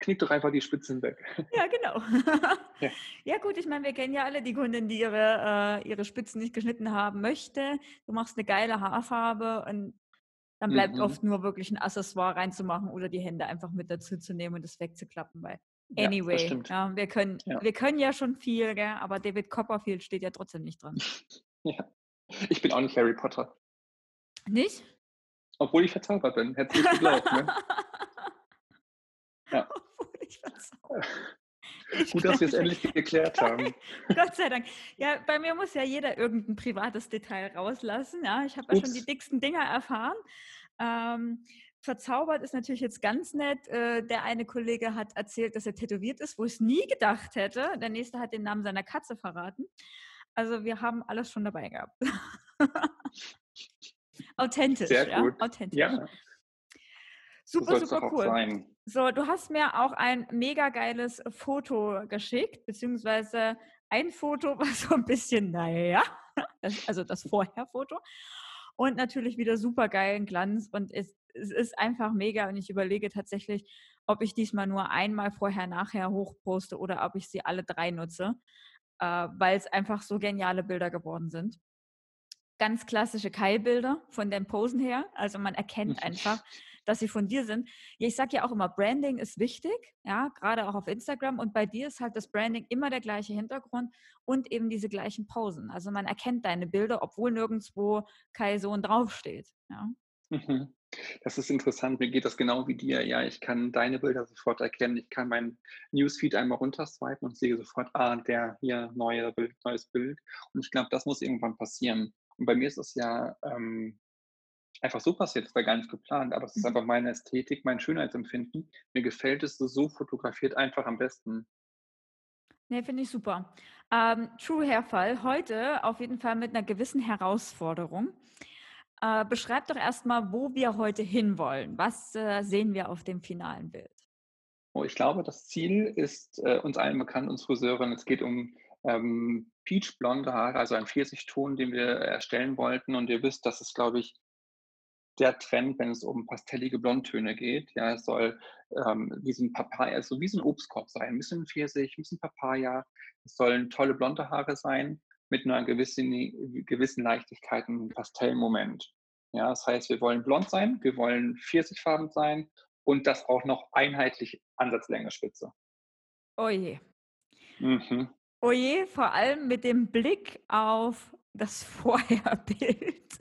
Speaker 2: Knick doch einfach die Spitzen weg.
Speaker 1: Ja, genau.
Speaker 2: Ja.
Speaker 1: Ja gut, ich meine, wir kennen ja alle die Kundin, die ihre äh, ihre Spitzen nicht geschnitten haben möchte. Du machst 'ne geile Haarfarbe und dann bleibt
Speaker 2: Mhm.
Speaker 1: oft nur wirklich 'n Accessoire reinzumachen oder die Hände einfach mit dazu zu nehmen und das wegzuklappen, weil
Speaker 2: Ja,
Speaker 1: anyway,
Speaker 2: stimmt.
Speaker 1: ja, wir können
Speaker 2: Ja.
Speaker 1: wir können ja schon viel, gell, aber David Copperfield steht ja trotzdem nicht dran.
Speaker 2: Ja. Ich bin auch nicht Harry Potter.
Speaker 1: Nicht?
Speaker 2: Obwohl ich verzaubert bin. Hättest nicht geglaubt, ne? Ja.
Speaker 1: Obwohl ich verzaubert Ich
Speaker 2: Gut, dass wir's
Speaker 1: mich
Speaker 2: endlich geklärt haben.
Speaker 1: Gott sei Dank. Ja, bei mir muss ja jeder irgend 'n privates Detail rauslassen, ja? Ich habe ja schon die dicksten Dinger erfahren. Ähm, verzaubert ist natürlich jetzt ganz nett. Äh, der eine Kollege hat erzählt, dass er tätowiert ist, wo ich's nie gedacht hätte. Der nächste hat den Namen seiner Katze verraten. Also, wir haben alles schon dabei gehabt. Authentisch,
Speaker 2: Sehr
Speaker 1: ja,
Speaker 2: gut.
Speaker 1: authentisch.
Speaker 2: Ja.
Speaker 1: Super, super cool.
Speaker 2: sein.
Speaker 1: So, du hast mir auch ein mega geiles Foto geschickt, beziehungsweise ein Foto, was so 'n bisschen, na ja, das also, das Vorherfoto und natürlich wieder supergeilen Glanz und es es ist einfach mega und ich überlege tatsächlich, ob ich diesmal nur einmal vorher nachher hochposte oder ob ich sie alle 3 nutze, äh, weil's einfach so geniale Bilder geworden sind. Ganz klassische Kai-Bilder von den Posen her. Also, man erkennt einfach, dass sie von dir sind. Ja, ich sage ja auch immer, Branding ist wichtig, ja, grade auch auf Instagram und bei dir ist halt das Branding immer der gleiche Hintergrund und eben diese gleichen Posen. Also, man erkennt deine Bilder, obwohl nirgendswo Kai Sohn draufsteht, ja.
Speaker 2: Mhm. Das ist interessant. Mir geht das genau wie dir. Ja, ich kann deine Bilder sofort erkennen. Ich kann meinen Newsfeed einmal runterswipen und sehe sofort: „Ah, der hier, neue Bild neues Bild.“ Und ich glaube, das muss irgendwann passieren. Und bei mir ist es ja, ähm, einfach so passiert, das war gar nicht geplant, aber es ist
Speaker 1: Mhm.
Speaker 2: einfach meine Ästhetik, mein Schönheitsempfinden. Mir gefällt es so fotografiert einfach am besten.
Speaker 1: Ne, finde ich super. Ähm, True Hairfall heute auf jeden Fall mit 'ner gewissen Herausforderung. Äh, beschreib doch erst mal, wo wir heute hinwollen. Was, äh, sehen wir auf dem finalen Bild?
Speaker 2: Oh, ich glaube, das Ziel ist, äh, uns allen bekannt, uns Friseuren. Es geht um, ähm, peachblonde Haare, also einen Pfirsichton, den wir erstellen wollten. Und ihr wisst, das ist, glaube ich der Trend, wenn es um pastellige Blondtöne geht. Ja, es soll, ähm, wie so 'n Papaya so wie so 'n Obstkorb sein. 'N bisschen Pfirsich, 'n bisschen Papaya. Es sollen tolle blonde Haare sein mit 'ner gewissen gewissen Leichtigkeit 'nem Pastellmoment. Ja, das heißt, wir wollen blond sein, wir wollen pfirsichfarben sein und das auch noch einheitlich Ansatzlänge Spitze.
Speaker 1: Oh je.
Speaker 2: Mhm.
Speaker 1: Oh je, vor allem mit dem Blick auf das Vorherbild.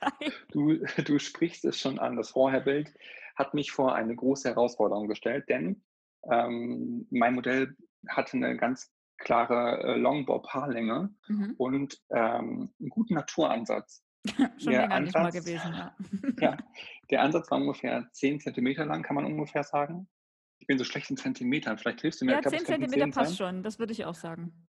Speaker 1: Geil.
Speaker 2: Du, du sprichst es schon an. Das Vorherbild hat mich vor eine große Herausforderung gestellt, denn ähm, mein Modell hatte eine ganz klare äh, Longbob-Haarlänge
Speaker 1: Mhm.
Speaker 2: und ähm, einen guten Naturansatz.
Speaker 1: Schon
Speaker 2: Der Ansatz,
Speaker 1: gewesen, ja.
Speaker 2: ja, der Ansatz war ungefähr 10 Zentimeter lang, kann man ungefähr sagen. Ich bin so schlecht in Zentimetern, vielleicht hilfst du mir.
Speaker 1: Ja,
Speaker 2: ich glaube,
Speaker 1: 10
Speaker 2: es könnten
Speaker 1: Zentimeter
Speaker 2: 10
Speaker 1: passt
Speaker 2: sein.
Speaker 1: schon, das würde ich auch sagen.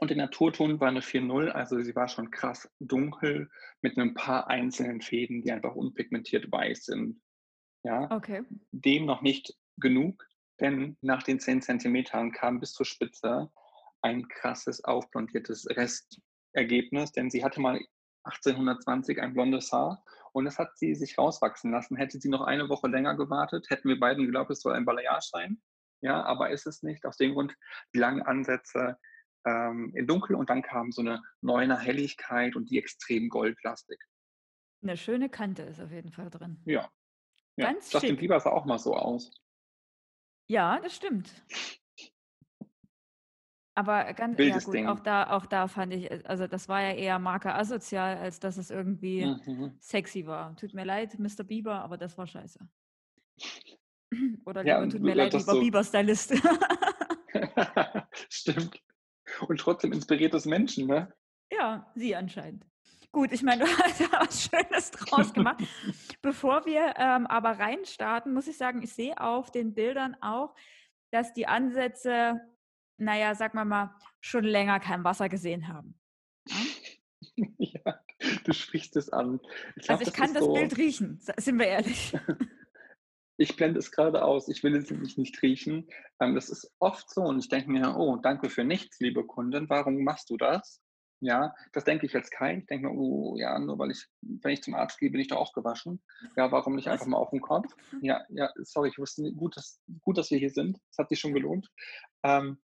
Speaker 2: Und der Naturton war eine 4.0, also sie war schon krass dunkel mit ein paar einzelnen Fäden, die einfach unpigmentiert weiß sind. Ja,
Speaker 1: Okay.
Speaker 2: dem noch nicht genug, denn nach den 10 Zentimetern kam bis zur Spitze ein krasses aufblondiertes Restergebnis, denn sie hatte mal 1820 ein blondes Haar und das hat sie sich rauswachsen lassen. Hätte sie noch eine Woche länger gewartet, hätten wir beiden geglaubt, es soll ein Balayage sein. Ja, aber ist es nicht. Aus dem Grund die langen Ansätze ähm, in Dunkel und dann kam so eine neuner Helligkeit und die extrem goldlastig.
Speaker 1: Eine schöne Kante ist auf jeden Fall drin.
Speaker 2: Ja, ja.
Speaker 1: Ganz schick.
Speaker 2: Bieber sah auch mal so aus.
Speaker 1: Ja, das stimmt. Aber ganz, ja gut,
Speaker 2: Ding.
Speaker 1: auch da, auch da fand ich, äh, also das war ja eher Marke asozial, als dass es irgendwie
Speaker 2: Mhm.
Speaker 1: sexy war. Tut mir leid, Mr. Bieber, aber das war scheiße. Oder
Speaker 2: Ja,
Speaker 1: lieber, tut mir leid,
Speaker 2: das
Speaker 1: lieber
Speaker 2: so-
Speaker 1: Bieber-Stylist.
Speaker 2: Stimmt. Und trotzdem inspiriert es Menschen, ne?
Speaker 1: Ja, sie anscheinend. Gut, ich meine, du hast ja was Schönes draus gemacht. Bevor wir ähm, aber reinstarten, muss ich sagen, ich sehe auf den Bildern auch, dass die Ansätze, naja, sag mal mal, schon länger kein Wasser gesehen haben. Ja?
Speaker 2: ja, du sprichst es an. Ich glaub,
Speaker 1: Also ich kann
Speaker 2: ist
Speaker 1: das
Speaker 2: so,
Speaker 1: Bild riechen, sind wir ehrlich.
Speaker 2: Ich blende es gerade aus. Ich will es nämlich nicht riechen. Ähm, das ist oft so und ich denke mir, oh, danke für nichts, liebe Kundin. Warum machst du das? Ja, das denke ich jetzt kein. Ich denke mir, oh ja, nur weil ich, wenn ich zum Arzt gehe, bin ich doch auch gewaschen. Ja, warum nicht einfach mal auf den Kopf? Ja, ja, sorry, ich wusste nicht, gut, dass, gut, dass wir hier sind. Das hat sich schon gelohnt. Ähm,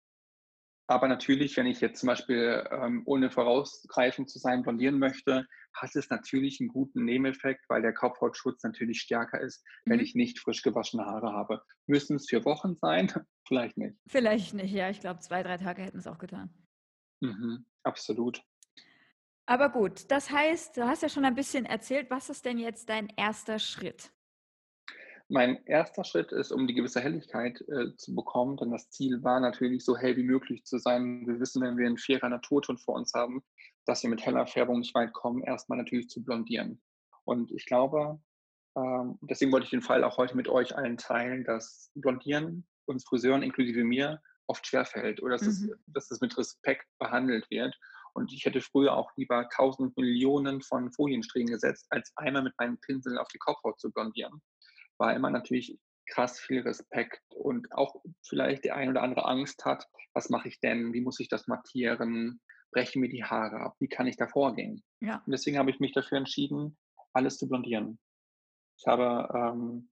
Speaker 2: aber natürlich, wenn ich jetzt zum Beispiel, ähm, ohne vorausgreifend zu sein, blondieren möchte, hat es natürlich einen guten Nebeneffekt, weil der Kopfhautschutz natürlich stärker ist, wenn
Speaker 1: Mhm.
Speaker 2: ich nicht frisch gewaschene Haare habe. Müssen es vier Wochen sein? Vielleicht nicht.
Speaker 1: Vielleicht nicht, ja. Ich glaube, zwei, drei Tage hätten es auch getan.
Speaker 2: Mhm, absolut.
Speaker 1: Aber gut, das heißt, du hast ja schon ein bisschen erzählt, was ist denn jetzt dein erster Schritt?
Speaker 2: Mein erster Schritt ist, um die gewisse Helligkeit äh, zu bekommen, denn das Ziel war natürlich, so hell wie möglich zu sein. Wir wissen, wenn wir einen vierer Naturton vor uns haben, dass wir mit heller Färbung nicht weit kommen, erstmal natürlich zu blondieren. Und ich glaube, ähm, deswegen wollte ich den Fall auch heute mit euch allen teilen, dass Blondieren uns Friseuren inklusive mir oft schwerfällt oder dass, es,
Speaker 1: Mhm.
Speaker 2: dass es mit Respekt behandelt wird. Und ich hätte früher auch lieber tausend Millionen von Foliensträngen gesetzt, als einmal mit meinem Pinsel auf die Kopfhaut zu blondieren war immer natürlich krass viel Respekt und auch vielleicht die ein oder andere Angst hat, was mache ich denn, wie muss ich das mattieren, brechen mir die Haare ab, wie kann ich da vorgehen?
Speaker 1: Ja.
Speaker 2: Und deswegen habe ich mich dafür entschieden, alles zu blondieren. Ich habe ähm,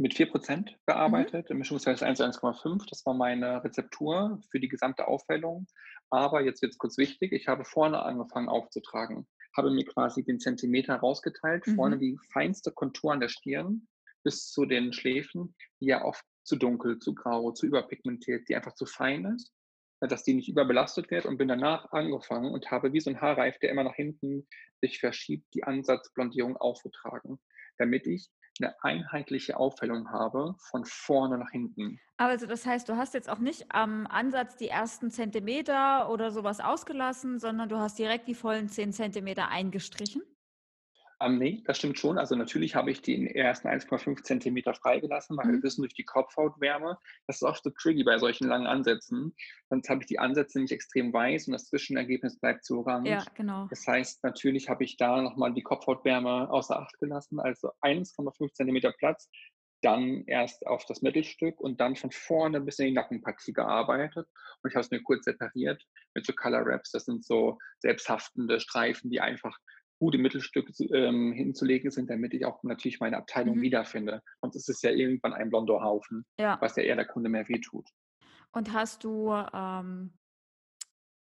Speaker 2: mit 4% gearbeitet, im Mischungsverhältnis 1 zu 1,5. Das war meine Rezeptur für die gesamte Aufhellung. Aber jetzt wird es kurz wichtig, ich habe vorne angefangen aufzutragen. Habe mir quasi den Zentimeter rausgeteilt,
Speaker 1: Mhm.
Speaker 2: vorne die feinste Kontur an der Stirn bis zu den Schläfen, die ja oft zu dunkel, zu grau, zu überpigmentiert, die einfach zu fein ist, dass die nicht überbelastet wird und bin danach angefangen und habe wie so ein Haarreif, der immer nach hinten sich verschiebt, die Ansatzblondierung aufgetragen, damit ich eine einheitliche Aufhellung habe von vorne nach hinten.
Speaker 1: Also das heißt, du hast jetzt auch nicht am Ansatz die ersten Zentimeter oder sowas ausgelassen, sondern du hast direkt die vollen 10 Zentimeter eingestrichen.
Speaker 2: Ähm, nee, das stimmt schon. Also natürlich habe ich den ersten 1,5 Zentimeter freigelassen, weil
Speaker 1: Mhm.
Speaker 2: wir wissen durch die Kopfhautwärme, das ist oft so tricky bei solchen langen Ansätzen. Sonst habe ich die Ansätze nicht extrem weiß und das Zwischenergebnis bleibt zu orange.
Speaker 1: Ja, genau.
Speaker 2: Das heißt, natürlich habe ich da nochmal die Kopfhautwärme außer Acht gelassen, also 1,5 Zentimeter Platz, dann erst auf das Mittelstück und dann von vorne bis in die Nackenpartie gearbeitet. Und ich habe es mir kurz separiert mit so Color Wraps. Das sind so selbsthaftende Streifen, die einfach gut im Mittelstück ähm, hinzulegen sind, damit ich auch natürlich meine Abteilung
Speaker 1: Mhm.
Speaker 2: wiederfinde. Sonst ist es ja irgendwann ein blonder Haufen,
Speaker 1: Ja.
Speaker 2: was ja eher der Kunde mehr wehtut.
Speaker 1: Und hast du, ähm,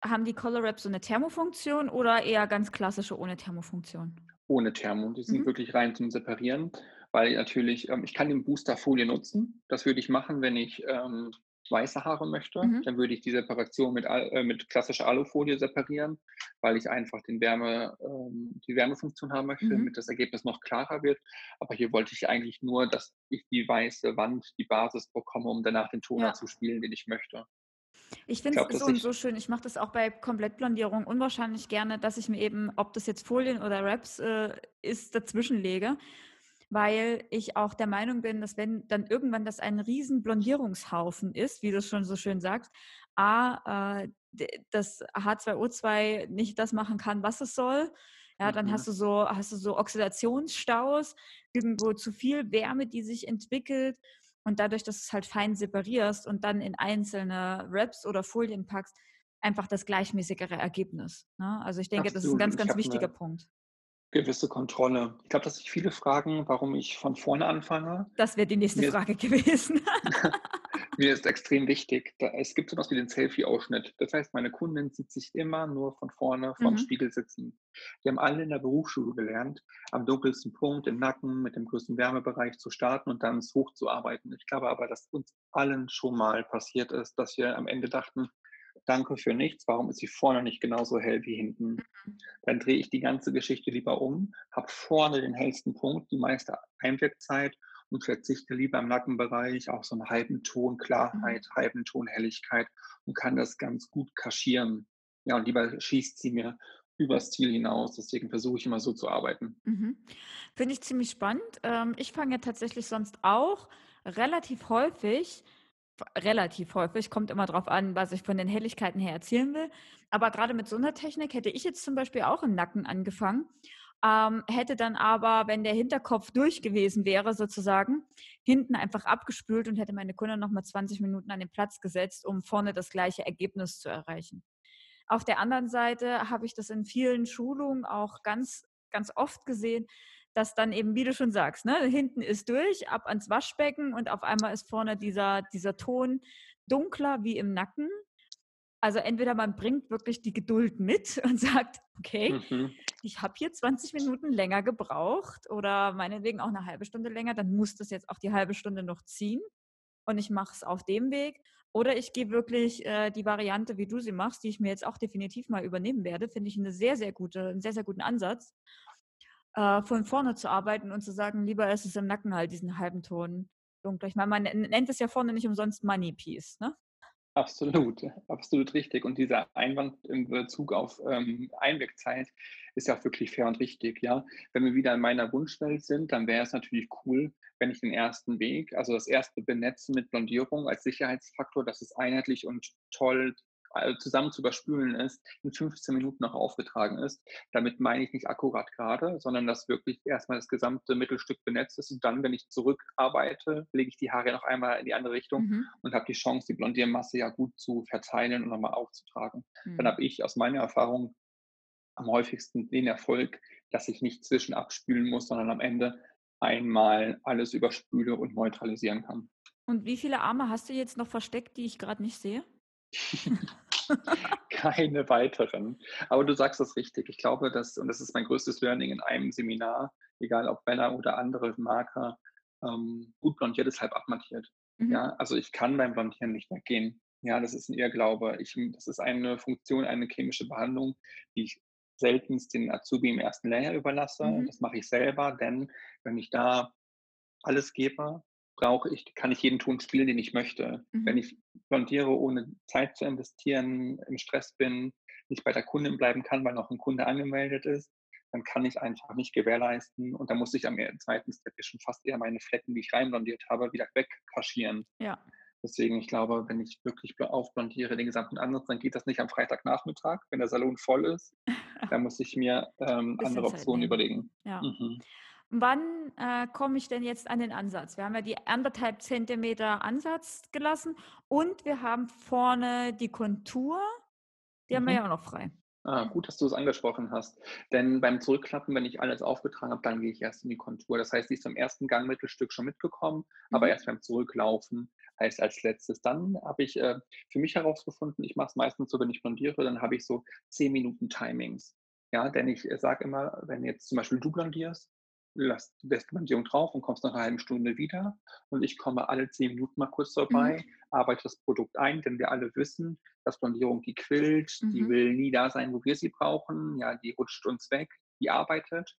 Speaker 1: haben die Color Wraps so eine Thermofunktion oder eher ganz klassische ohne Thermofunktion?
Speaker 2: ohne Thermo. Die sind
Speaker 1: Mhm.
Speaker 2: wirklich rein zum Separieren. weil natürlich, ähm, ich kann den Boosterfolie nutzen. Das würde ich machen, wenn ich ähm, weiße Haare möchte.
Speaker 1: Mhm.
Speaker 2: Dann würde ich die Separation mit, äh, mit klassischer Alufolie separieren, weil ich einfach den Wärme, ähm, die Wärmefunktion haben möchte, mhm. damit das Ergebnis noch klarer wird. Aber hier wollte ich eigentlich nur, dass ich die weiße Wand, die Basis bekomme, um danach den Toner ja. zu spielen, den ich möchte.
Speaker 1: Ich finde es so und so schön. Ich mache das auch bei Komplettblondierung unwahrscheinlich gerne, dass ich mir eben, ob das jetzt Folien oder Wraps äh, ist, dazwischen lege. Weil ich auch der Meinung bin, dass wenn dann irgendwann das ein riesen Blondierungshaufen ist, wie du es schon so schön sagst, A, äh, das H2O2 nicht das machen kann, was es soll. Ja, dann mhm. hast du so, hast du so Oxidationsstaus, irgendwo zu viel Wärme, die sich entwickelt und dadurch, dass du es halt fein separierst und dann in einzelne Wraps oder Folien packst, einfach das gleichmäßigere Ergebnis. Ne? Also ich denke, Absolut. das ist ein ganz, ganz wichtiger Punkt.
Speaker 2: Gewisse Kontrolle. Ich glaube, dass sich viele fragen, warum ich von vorne anfange.
Speaker 1: Das wäre die nächste Mir Frage gewesen.
Speaker 2: Mir ist extrem wichtig, da, es gibt so etwas wie den Selfie-Ausschnitt. Das heißt, meine Kundin sieht sich immer nur von vorne vorm mhm. Spiegel sitzen. Die haben alle in der Berufsschule gelernt, am dunkelsten Punkt im Nacken mit dem größten Wärmebereich zu starten und dann hochzuarbeiten. Ich glaube aber, dass uns allen schon mal passiert ist, dass wir am Ende dachten, danke für nichts, warum ist sie vorne nicht genauso hell wie hinten? Mhm. Dann drehe ich die ganze Geschichte lieber um, habe vorne den hellsten Punkt, die meiste Einwirkzeit und verzichte lieber im Nackenbereich auf so einen halben Ton Klarheit, mhm. halben Ton Helligkeit und kann das ganz gut kaschieren. Ja, und lieber schießt sie mir übers Ziel hinaus. Deswegen versuche ich immer so zu arbeiten.
Speaker 1: Mhm. Finde ich ziemlich spannend. Ähm, ich fange ja tatsächlich sonst auch relativ häufig, relativ häufig, kommt immer darauf an, was ich von den Helligkeiten her erzielen will. Aber gerade mit so einer Technik hätte ich jetzt zum Beispiel auch im Nacken angefangen ähm, hätte dann aber, wenn der Hinterkopf durch gewesen wäre, sozusagen, hinten einfach abgespült und hätte meine Kunde nochmal 20 Minuten an den Platz gesetzt, um vorne das gleiche Ergebnis zu erreichen. Auf der anderen Seite habe ich das in vielen Schulungen auch ganz, ganz oft gesehen, dass dann eben, wie du schon sagst, ne, hinten ist durch, ab ans Waschbecken und auf einmal ist vorne dieser, dieser Ton dunkler wie im Nacken. Also entweder man bringt wirklich die Geduld mit und sagt, okay, mhm ich habe hier 20 Minuten länger gebraucht oder meinetwegen auch eine halbe Stunde länger, dann muss das jetzt auch die halbe Stunde noch ziehen und ich mache es auf dem Weg. Oder ich gehe wirklich äh, die Variante, wie du sie machst, die ich mir jetzt auch definitiv mal übernehmen werde, finde ich eine sehr, sehr gute, einen sehr, sehr guten Ansatz, äh, von vorne zu arbeiten und zu sagen, lieber ist es im Nacken halt diesen halben Ton dunkler. Ich meine, man nennt es ja vorne nicht umsonst Money Piece, ne?
Speaker 2: Absolut, absolut richtig. Und dieser Einwand in Bezug auf ähm, Einwegzeit ist ja auch wirklich fair und richtig. Ja, wenn wir wieder in meiner Wunschwelt sind, dann wäre es natürlich cool, wenn ich den ersten Weg, also das erste Benetzen mit Blondierung als Sicherheitsfaktor, dass es einheitlich und toll zusammen zu überspülen ist, in 15 Minuten noch aufgetragen ist. Damit meine ich nicht akkurat gerade, sondern dass wirklich erstmal das gesamte Mittelstück benetzt ist und dann, wenn ich zurückarbeite, lege ich die Haare noch einmal in die andere Richtung mhm. und habe die Chance, die Blondiermasse ja gut zu verteilen und nochmal aufzutragen. Mhm. Dann habe ich aus meiner Erfahrung am häufigsten den Erfolg, dass ich nicht zwischen abspülen muss, sondern am Ende einmal alles überspüle und neutralisieren kann.
Speaker 1: Und wie viele Arme hast du jetzt noch versteckt, die ich gerade nicht sehe?
Speaker 2: Keine weiteren. Aber du sagst das richtig. Ich glaube, dass, und das ist mein größtes Learning in einem Seminar, egal ob Männer oder andere Marker, ähm, gut blondiert ist halb abmattiert. Mhm. Ja, also ich kann beim Blondieren nicht weggehen. Ja, das ist ein Irrglaube. Ich, das ist eine Funktion, eine chemische Behandlung, die ich seltenst den Azubi im ersten Lehrjahr überlasse. Mhm. Das mache ich selber, denn wenn ich da alles gebe, brauche ich, kann ich jeden Ton spielen, den ich möchte. Mhm. Wenn ich blondiere, ohne Zeit zu investieren, im Stress bin, nicht bei der Kundin bleiben kann, weil noch ein Kunde angemeldet ist, dann kann ich einfach nicht gewährleisten und dann muss ich am zweiten Step schon fast eher meine Flecken, die ich reinblondiert habe, wieder wegkaschieren. Ja. Deswegen, ich glaube, wenn ich wirklich aufblondiere den gesamten Ansatz, dann geht das nicht am Freitagnachmittag, wenn der Salon voll ist. Da muss ich mir ähm, andere Optionen überlegen.
Speaker 1: Ja. Mhm. Wann äh, komme ich denn jetzt an den Ansatz? Wir haben ja die anderthalb Zentimeter Ansatz gelassen und wir haben vorne die Kontur, die mhm. haben wir mhm. ja auch noch frei.
Speaker 2: Ah, gut, dass du es angesprochen hast. Denn beim Zurückklappen, wenn ich alles aufgetragen habe, dann gehe ich erst in die Kontur. Das heißt, die ist im ersten Gangmittelstück schon mitgekommen, mhm. aber erst beim Zurücklaufen heißt als letztes. Dann habe ich äh, für mich herausgefunden, ich mache es meistens so, wenn ich blondiere, dann habe ich so 10 Minuten Timings. Ja, denn ich äh, sage immer, wenn jetzt zum Beispiel du blondierst, lässt Blendierung drauf und kommst nach einer halben Stunde wieder. Und ich komme alle zehn Minuten mal kurz
Speaker 1: Mhm.
Speaker 2: vorbei, arbeite das Produkt ein, denn wir alle wissen, dass Blondierung, die quillt, die
Speaker 1: Mhm.
Speaker 2: will nie da sein, wo wir sie brauchen. Ja, die rutscht uns weg, die arbeitet.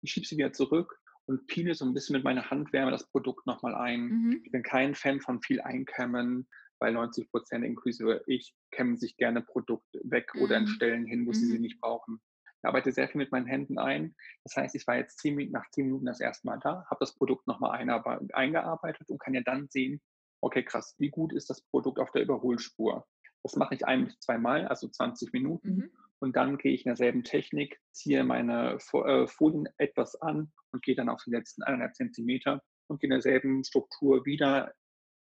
Speaker 2: Ich schiebe sie wieder zurück und peele so ein bisschen mit meiner Handwärme das Produkt nochmal ein.
Speaker 1: Mhm.
Speaker 2: Ich bin kein Fan von viel Einkämmen, weil 90 Prozent inklusive ich kämmen sich gerne Produkte weg oder in
Speaker 1: Mhm.
Speaker 2: Stellen hin, wo sie sie
Speaker 1: Mhm.
Speaker 2: nicht brauchen. Ich arbeite sehr viel mit meinen Händen ein. Das heißt, ich war jetzt 10 Minuten, nach 10 Minuten das erste Mal da, habe das Produkt nochmal eingearbeitet und kann ja dann sehen, okay, krass, wie gut ist das Produkt auf der Überholspur? Das mache ich ein bis zweimal, also 20 Minuten.
Speaker 1: Mhm.
Speaker 2: Und dann gehe ich in derselben Technik, ziehe meine äh, Folien etwas an und gehe dann auf die letzten 1,5 Zentimeter und gehe in derselben Struktur wieder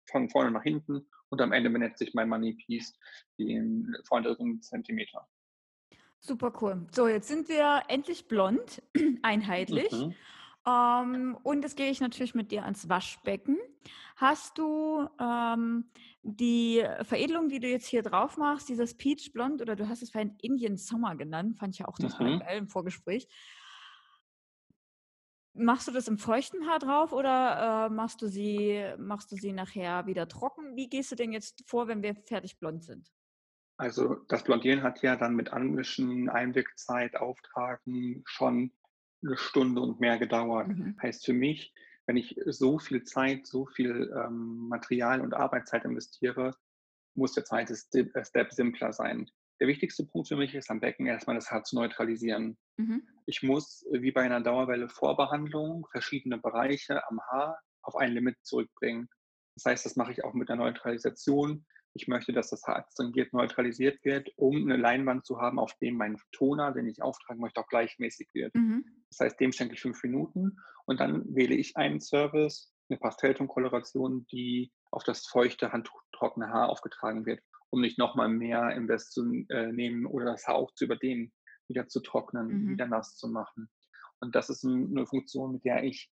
Speaker 2: von vorne nach hinten und am Ende benetze ich mein Money Piece den vorderen Zentimeter.
Speaker 1: Super cool. So, jetzt sind wir endlich blond, einheitlich.
Speaker 2: Mhm.
Speaker 1: Ähm, und jetzt gehe ich natürlich mit dir ans Waschbecken. Hast du ähm, die Veredelung, die du jetzt hier drauf machst, dieses Peach Blond oder du hast es vorhin Indian Summer genannt, fand ich ja auch total
Speaker 2: Mhm.
Speaker 1: geil im Vorgespräch. Machst du das im feuchten Haar drauf oder äh, machst du sie, machst du sie nachher wieder trocken? Wie gehst du denn jetzt vor, wenn wir fertig blond sind?
Speaker 2: Also das Blondieren hat ja dann mit Anmischen, Einwirkzeit, Auftragen schon eine Stunde und mehr gedauert.
Speaker 1: Mhm.
Speaker 2: Heißt für mich, wenn ich so viel Zeit, so viel ähm, Material und Arbeitszeit investiere, muss der zweite Step, äh, Step simpler sein. Der wichtigste Punkt für mich ist am Becken erstmal das Haar zu neutralisieren.
Speaker 1: Mhm.
Speaker 2: Ich muss wie bei einer Dauerwelle Vorbehandlung verschiedene Bereiche am Haar auf ein Limit zurückbringen. Das heißt, das mache ich auch mit der Neutralisation. Ich möchte, dass das Haar astringiert neutralisiert wird, um eine Leinwand zu haben, auf dem mein Toner, den ich auftragen möchte, auch gleichmäßig wird.
Speaker 1: Mhm.
Speaker 2: Das heißt, dem schenke ich fünf Minuten und dann wähle ich einen Service, eine Pastelltonkoloration, die auf das feuchte, handtrockene Haar aufgetragen wird, um nicht nochmal mehr Invest zu äh, nehmen oder das Haar auch zu überdehnen, wieder zu trocknen,
Speaker 1: Mhm.
Speaker 2: wieder nass zu machen. Und das ist ein, eine Funktion, mit der ich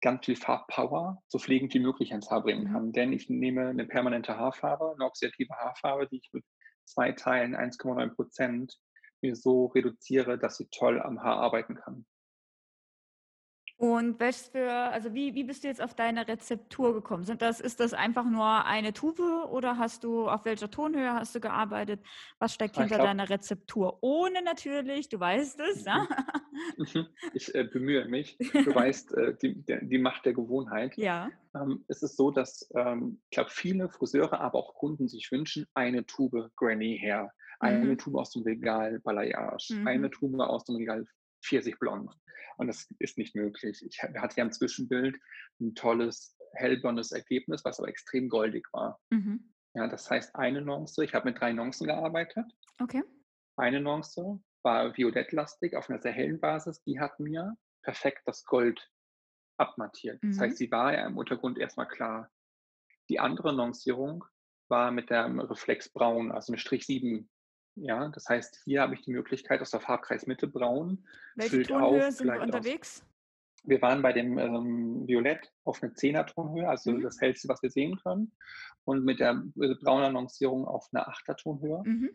Speaker 2: ganz viel Farbpower so pflegend wie möglich ins Haar bringen
Speaker 1: Mhm.
Speaker 2: kann. Denn ich nehme eine permanente Haarfarbe, eine oxidative Haarfarbe, die ich mit zwei Teilen 1,9 Prozent mir so reduziere, dass sie toll am Haar arbeiten kann.
Speaker 1: Und welches für, also wie, wie bist du jetzt auf deine Rezeptur gekommen? Sind das, ist das einfach nur eine Tube oder hast du, auf welcher Tonhöhe hast du gearbeitet? Was steckt
Speaker 2: Ah, ich
Speaker 1: hinter
Speaker 2: glaub-
Speaker 1: deiner Rezeptur? Ohne natürlich, du weißt es, ja?
Speaker 2: Mhm. Ich äh, bemühe mich. Du weißt, äh, die, der, die Macht der Gewohnheit.
Speaker 1: Ja.
Speaker 2: Ähm, es ist so, dass ähm, ich glaube, viele Friseure, aber auch Kunden sich wünschen, eine Tube Granny Hair, eine
Speaker 1: Mhm.
Speaker 2: Tube aus dem Regal Balayage,
Speaker 1: Mhm.
Speaker 2: eine Tube aus dem Regal Pfirsich Blond. Und das ist nicht möglich. Ich ha- hatte ja im Zwischenbild ein tolles hellblondes Ergebnis, was aber extrem goldig war.
Speaker 1: Mhm.
Speaker 2: Ja, das heißt, eine Nuance, ich habe mit drei Nuancen gearbeitet.
Speaker 1: Okay.
Speaker 2: Eine Nuance war violettlastig auf einer sehr hellen Basis. Die hat mir perfekt das Gold abmattiert. Das
Speaker 1: Mhm.
Speaker 2: heißt, sie war ja im Untergrund erstmal klar. Die andere Nuancierung war mit dem Reflex Braun, also mit Strich 7. Ja, das heißt, hier habe ich die Möglichkeit aus der Farbkreis Mitte Braun.
Speaker 1: Welche Tonhöhe
Speaker 2: auf,
Speaker 1: sind wir
Speaker 2: gleicht aus.
Speaker 1: unterwegs?
Speaker 2: Wir waren bei dem ähm, Violett auf eine 10er Tonhöhe, also
Speaker 1: Mhm.
Speaker 2: das hellste, was wir sehen können. Und mit der äh, brauner Nuancierung auf eine 8er Tonhöhe
Speaker 1: Mhm.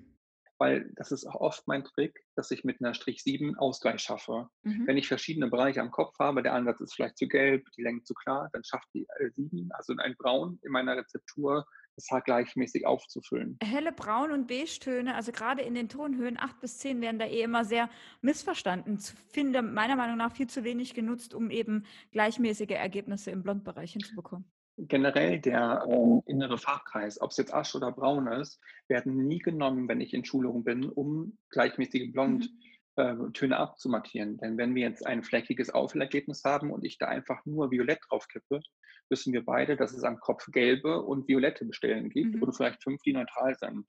Speaker 2: weil das ist auch oft mein Trick, dass ich mit einer Strich 7 Ausgleich schaffe.
Speaker 1: Mhm.
Speaker 2: Wenn ich verschiedene Bereiche am Kopf habe, der Ansatz ist vielleicht zu gelb, die Länge zu klar, dann schafft die äh, 7, also ein Braun in meiner Rezeptur, das Haar gleichmäßig aufzufüllen.
Speaker 1: Helle Braun- und Beige-Töne, also gerade in den Tonhöhen 8 bis 10, werden da eh immer sehr missverstanden. Ich finde meiner Meinung nach viel zu wenig genutzt, um eben gleichmäßige Ergebnisse im Blondbereich hinzubekommen.
Speaker 2: Generell der äh, innere Farbkreis, ob es jetzt Asch oder Braun ist, werden nie genommen, wenn ich in Schulung bin, um gleichmäßige Blond
Speaker 1: Mhm.
Speaker 2: Äh, Töne abzumattieren. Denn wenn wir jetzt ein fleckiges Auffellergebnis haben und ich da einfach nur Violett drauf kippe, wissen wir beide, dass es am Kopf gelbe und violette Bestellen gibt
Speaker 1: Mhm.
Speaker 2: oder vielleicht fünf, die neutral sind.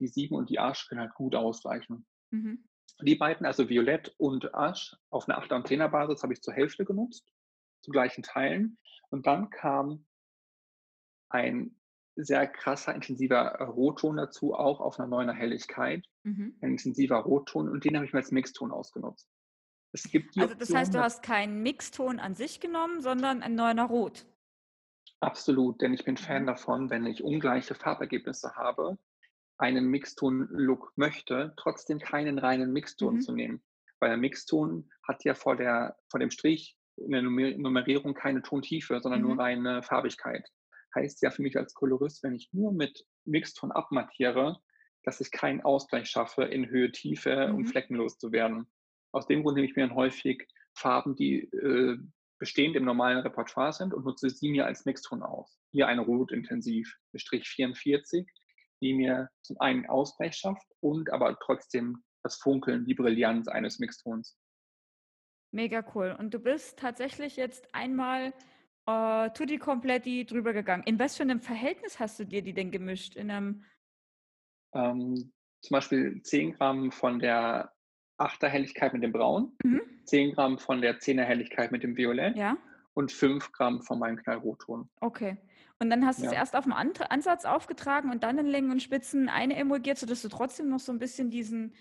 Speaker 2: Die sieben und die Asch können halt gut ausgleichen.
Speaker 1: Mhm.
Speaker 2: Die beiden, also Violett und Asch, auf einer 8er und 10er Basis habe ich zur Hälfte genutzt, zu gleichen Teilen. Und dann kam ein sehr krasser, intensiver Rotton dazu, auch auf einer 9er Helligkeit.
Speaker 1: Mhm.
Speaker 2: Ein intensiver Rotton und den habe ich mir als Mixton ausgenutzt. Es gibt
Speaker 1: Also das heißt, du
Speaker 2: Option,
Speaker 1: hast keinen Mixton an sich genommen, sondern ein neuner Rot.
Speaker 2: Absolut, denn ich bin Fan
Speaker 1: Mhm.
Speaker 2: davon, wenn ich ungleiche Farbergebnisse habe, einen Mixton-Look möchte, trotzdem keinen reinen Mixton
Speaker 1: Mhm.
Speaker 2: zu nehmen. Weil der Mixton hat ja vor, der, vor dem Strich in der Nummerierung keine Tontiefe, sondern mhm. nur reine Farbigkeit. Heißt ja für mich als Kolorist, wenn ich nur mit Mixton abmattiere, dass ich keinen Ausgleich schaffe, in Höhe, Tiefe mhm. und fleckenlos zu werden. Aus dem Grund nehme ich mir dann häufig Farben, die äh, bestehend im normalen Repertoire sind und nutze sie mir als Mixton aus. Hier eine Rot Intensiv Strich 44, die mir zum einen Ausgleich schafft und aber trotzdem das Funkeln, die Brillanz eines Mixtons.
Speaker 1: Mega cool. Und du bist tatsächlich jetzt einmal äh, tutti completi drüber gegangen. In was für einem Verhältnis hast du dir die denn gemischt? In einem
Speaker 2: ähm, zum Beispiel 10 Gramm von der 8er Helligkeit mit dem Braun, mhm. 10 Gramm von der 10er Helligkeit mit dem Violett
Speaker 1: ja.
Speaker 2: und 5 Gramm von meinem Knallrotton.
Speaker 1: Okay. Und dann hast du ja. es erst auf dem Ansatz aufgetragen und dann in Längen und Spitzen eine emulgiert, sodass du trotzdem noch so ein bisschen diesen,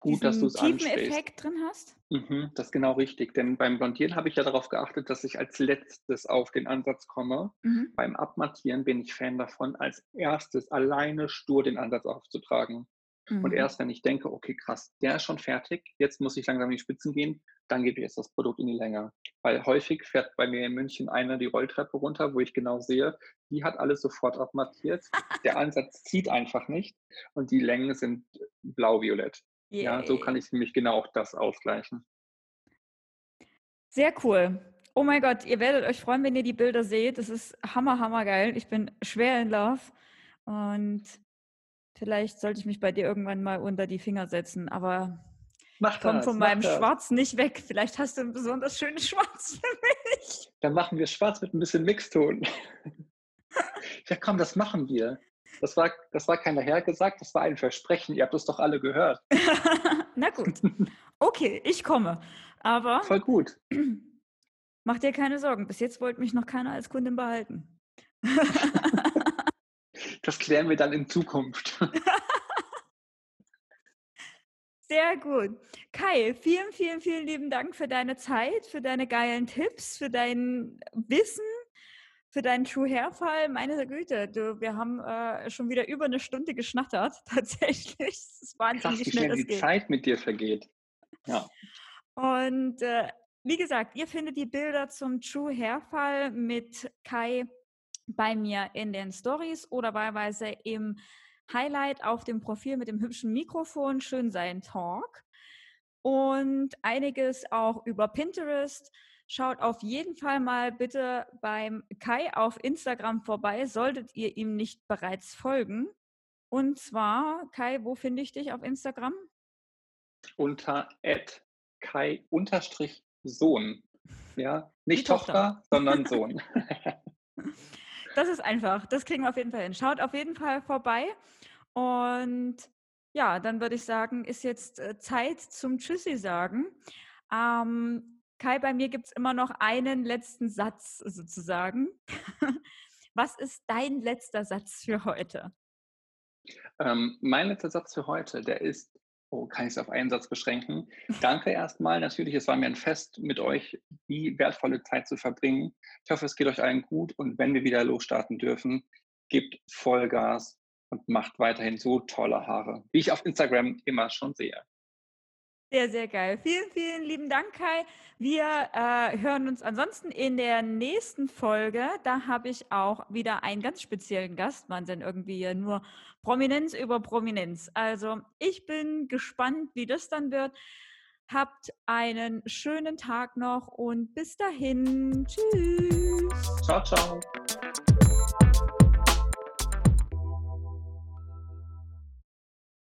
Speaker 2: Gut, es
Speaker 1: tiefen Effekt drin hast?
Speaker 2: Mhm, das ist genau richtig, denn beim Blondieren habe ich ja darauf geachtet, dass ich als letztes auf den Ansatz komme. Mhm. Beim Abmattieren bin ich Fan davon, als erstes alleine stur den Ansatz aufzutragen. Mhm. Und erst wenn ich denke, okay, krass, der ist schon fertig, jetzt muss ich langsam in die Spitzen gehen, dann gebe ich jetzt das Produkt in die Länge. Weil häufig fährt bei mir in München einer die Rolltreppe runter, wo ich genau sehe, die hat alles sofort abmattiert. der Ansatz zieht einfach nicht und die Längen sind blau-violett. Yay. Ja, so kann ich nämlich genau auch das ausgleichen.
Speaker 1: Sehr cool. Oh mein Gott, ihr werdet euch freuen, wenn ihr die Bilder seht. Das ist hammer, hammer geil. Ich bin schwer in Love. Und vielleicht sollte ich mich bei dir irgendwann mal unter die Finger setzen. Aber mach ich komme von meinem das. Schwarz nicht weg. Vielleicht hast du ein besonders schönes Schwarz für mich.
Speaker 2: Dann machen wir Schwarz mit ein bisschen Mixton. ja, komm, das machen wir. Das war, das war keiner hergesagt, das war ein Versprechen. Ihr habt es doch alle gehört.
Speaker 1: Na gut. Okay, ich komme. Aber.
Speaker 2: Voll gut.
Speaker 1: Mach dir keine Sorgen. Bis jetzt wollte mich noch keiner als Kundin behalten.
Speaker 2: das klären wir dann in Zukunft.
Speaker 1: Sehr gut. Kai, vielen, vielen, vielen lieben Dank für deine Zeit, für deine geilen Tipps, für dein Wissen für deinen True Hair-Fall. Meine Güte, du, wir haben äh, schon wieder über eine Stunde geschnattert, tatsächlich.
Speaker 2: Das ist wahnsinnig Krass, wie schnell, schnell die. Zeit mit dir vergeht. Ja.
Speaker 1: Und äh, wie gesagt, ihr findet die Bilder zum True Hair-Fall mit Kai bei mir in den Stories oder wahlweise im Highlight auf dem Profil mit dem hübschen Mikrofon Schön sein Talk und einiges auch über Pinterest Schaut auf jeden Fall mal bitte beim Kai auf Instagram vorbei, solltet ihr ihm nicht bereits folgen. Und zwar, Kai, wo finde ich dich auf Instagram?
Speaker 2: Unter Kai-Sohn. Ja, nicht Tochter. Tochter, sondern Sohn.
Speaker 1: das ist einfach. Das kriegen wir auf jeden Fall hin. Schaut auf jeden Fall vorbei. Und ja, dann würde ich sagen, ist jetzt äh, Zeit zum Tschüssi sagen. Ähm, Kai, bei mir gibt es immer noch einen letzten Satz sozusagen. Was ist dein letzter Satz für heute?
Speaker 2: Ähm, mein letzter Satz für heute, der ist, oh, kann ich es auf einen Satz beschränken? Danke erstmal. Natürlich, es war mir ein Fest, mit euch die wertvolle Zeit zu verbringen. Ich hoffe, es geht euch allen gut und wenn wir wieder losstarten dürfen, gebt Vollgas und macht weiterhin so tolle Haare, wie ich auf Instagram immer schon sehe.
Speaker 1: Sehr, sehr geil. Vielen, vielen lieben Dank, Kai. Wir äh, hören uns ansonsten in der nächsten Folge. Da habe ich auch wieder einen ganz speziellen Gast. Man sind irgendwie nur Prominenz über Prominenz. Also ich bin gespannt, wie das dann wird. Habt einen schönen Tag noch und bis dahin. Tschüss.
Speaker 2: Ciao, ciao.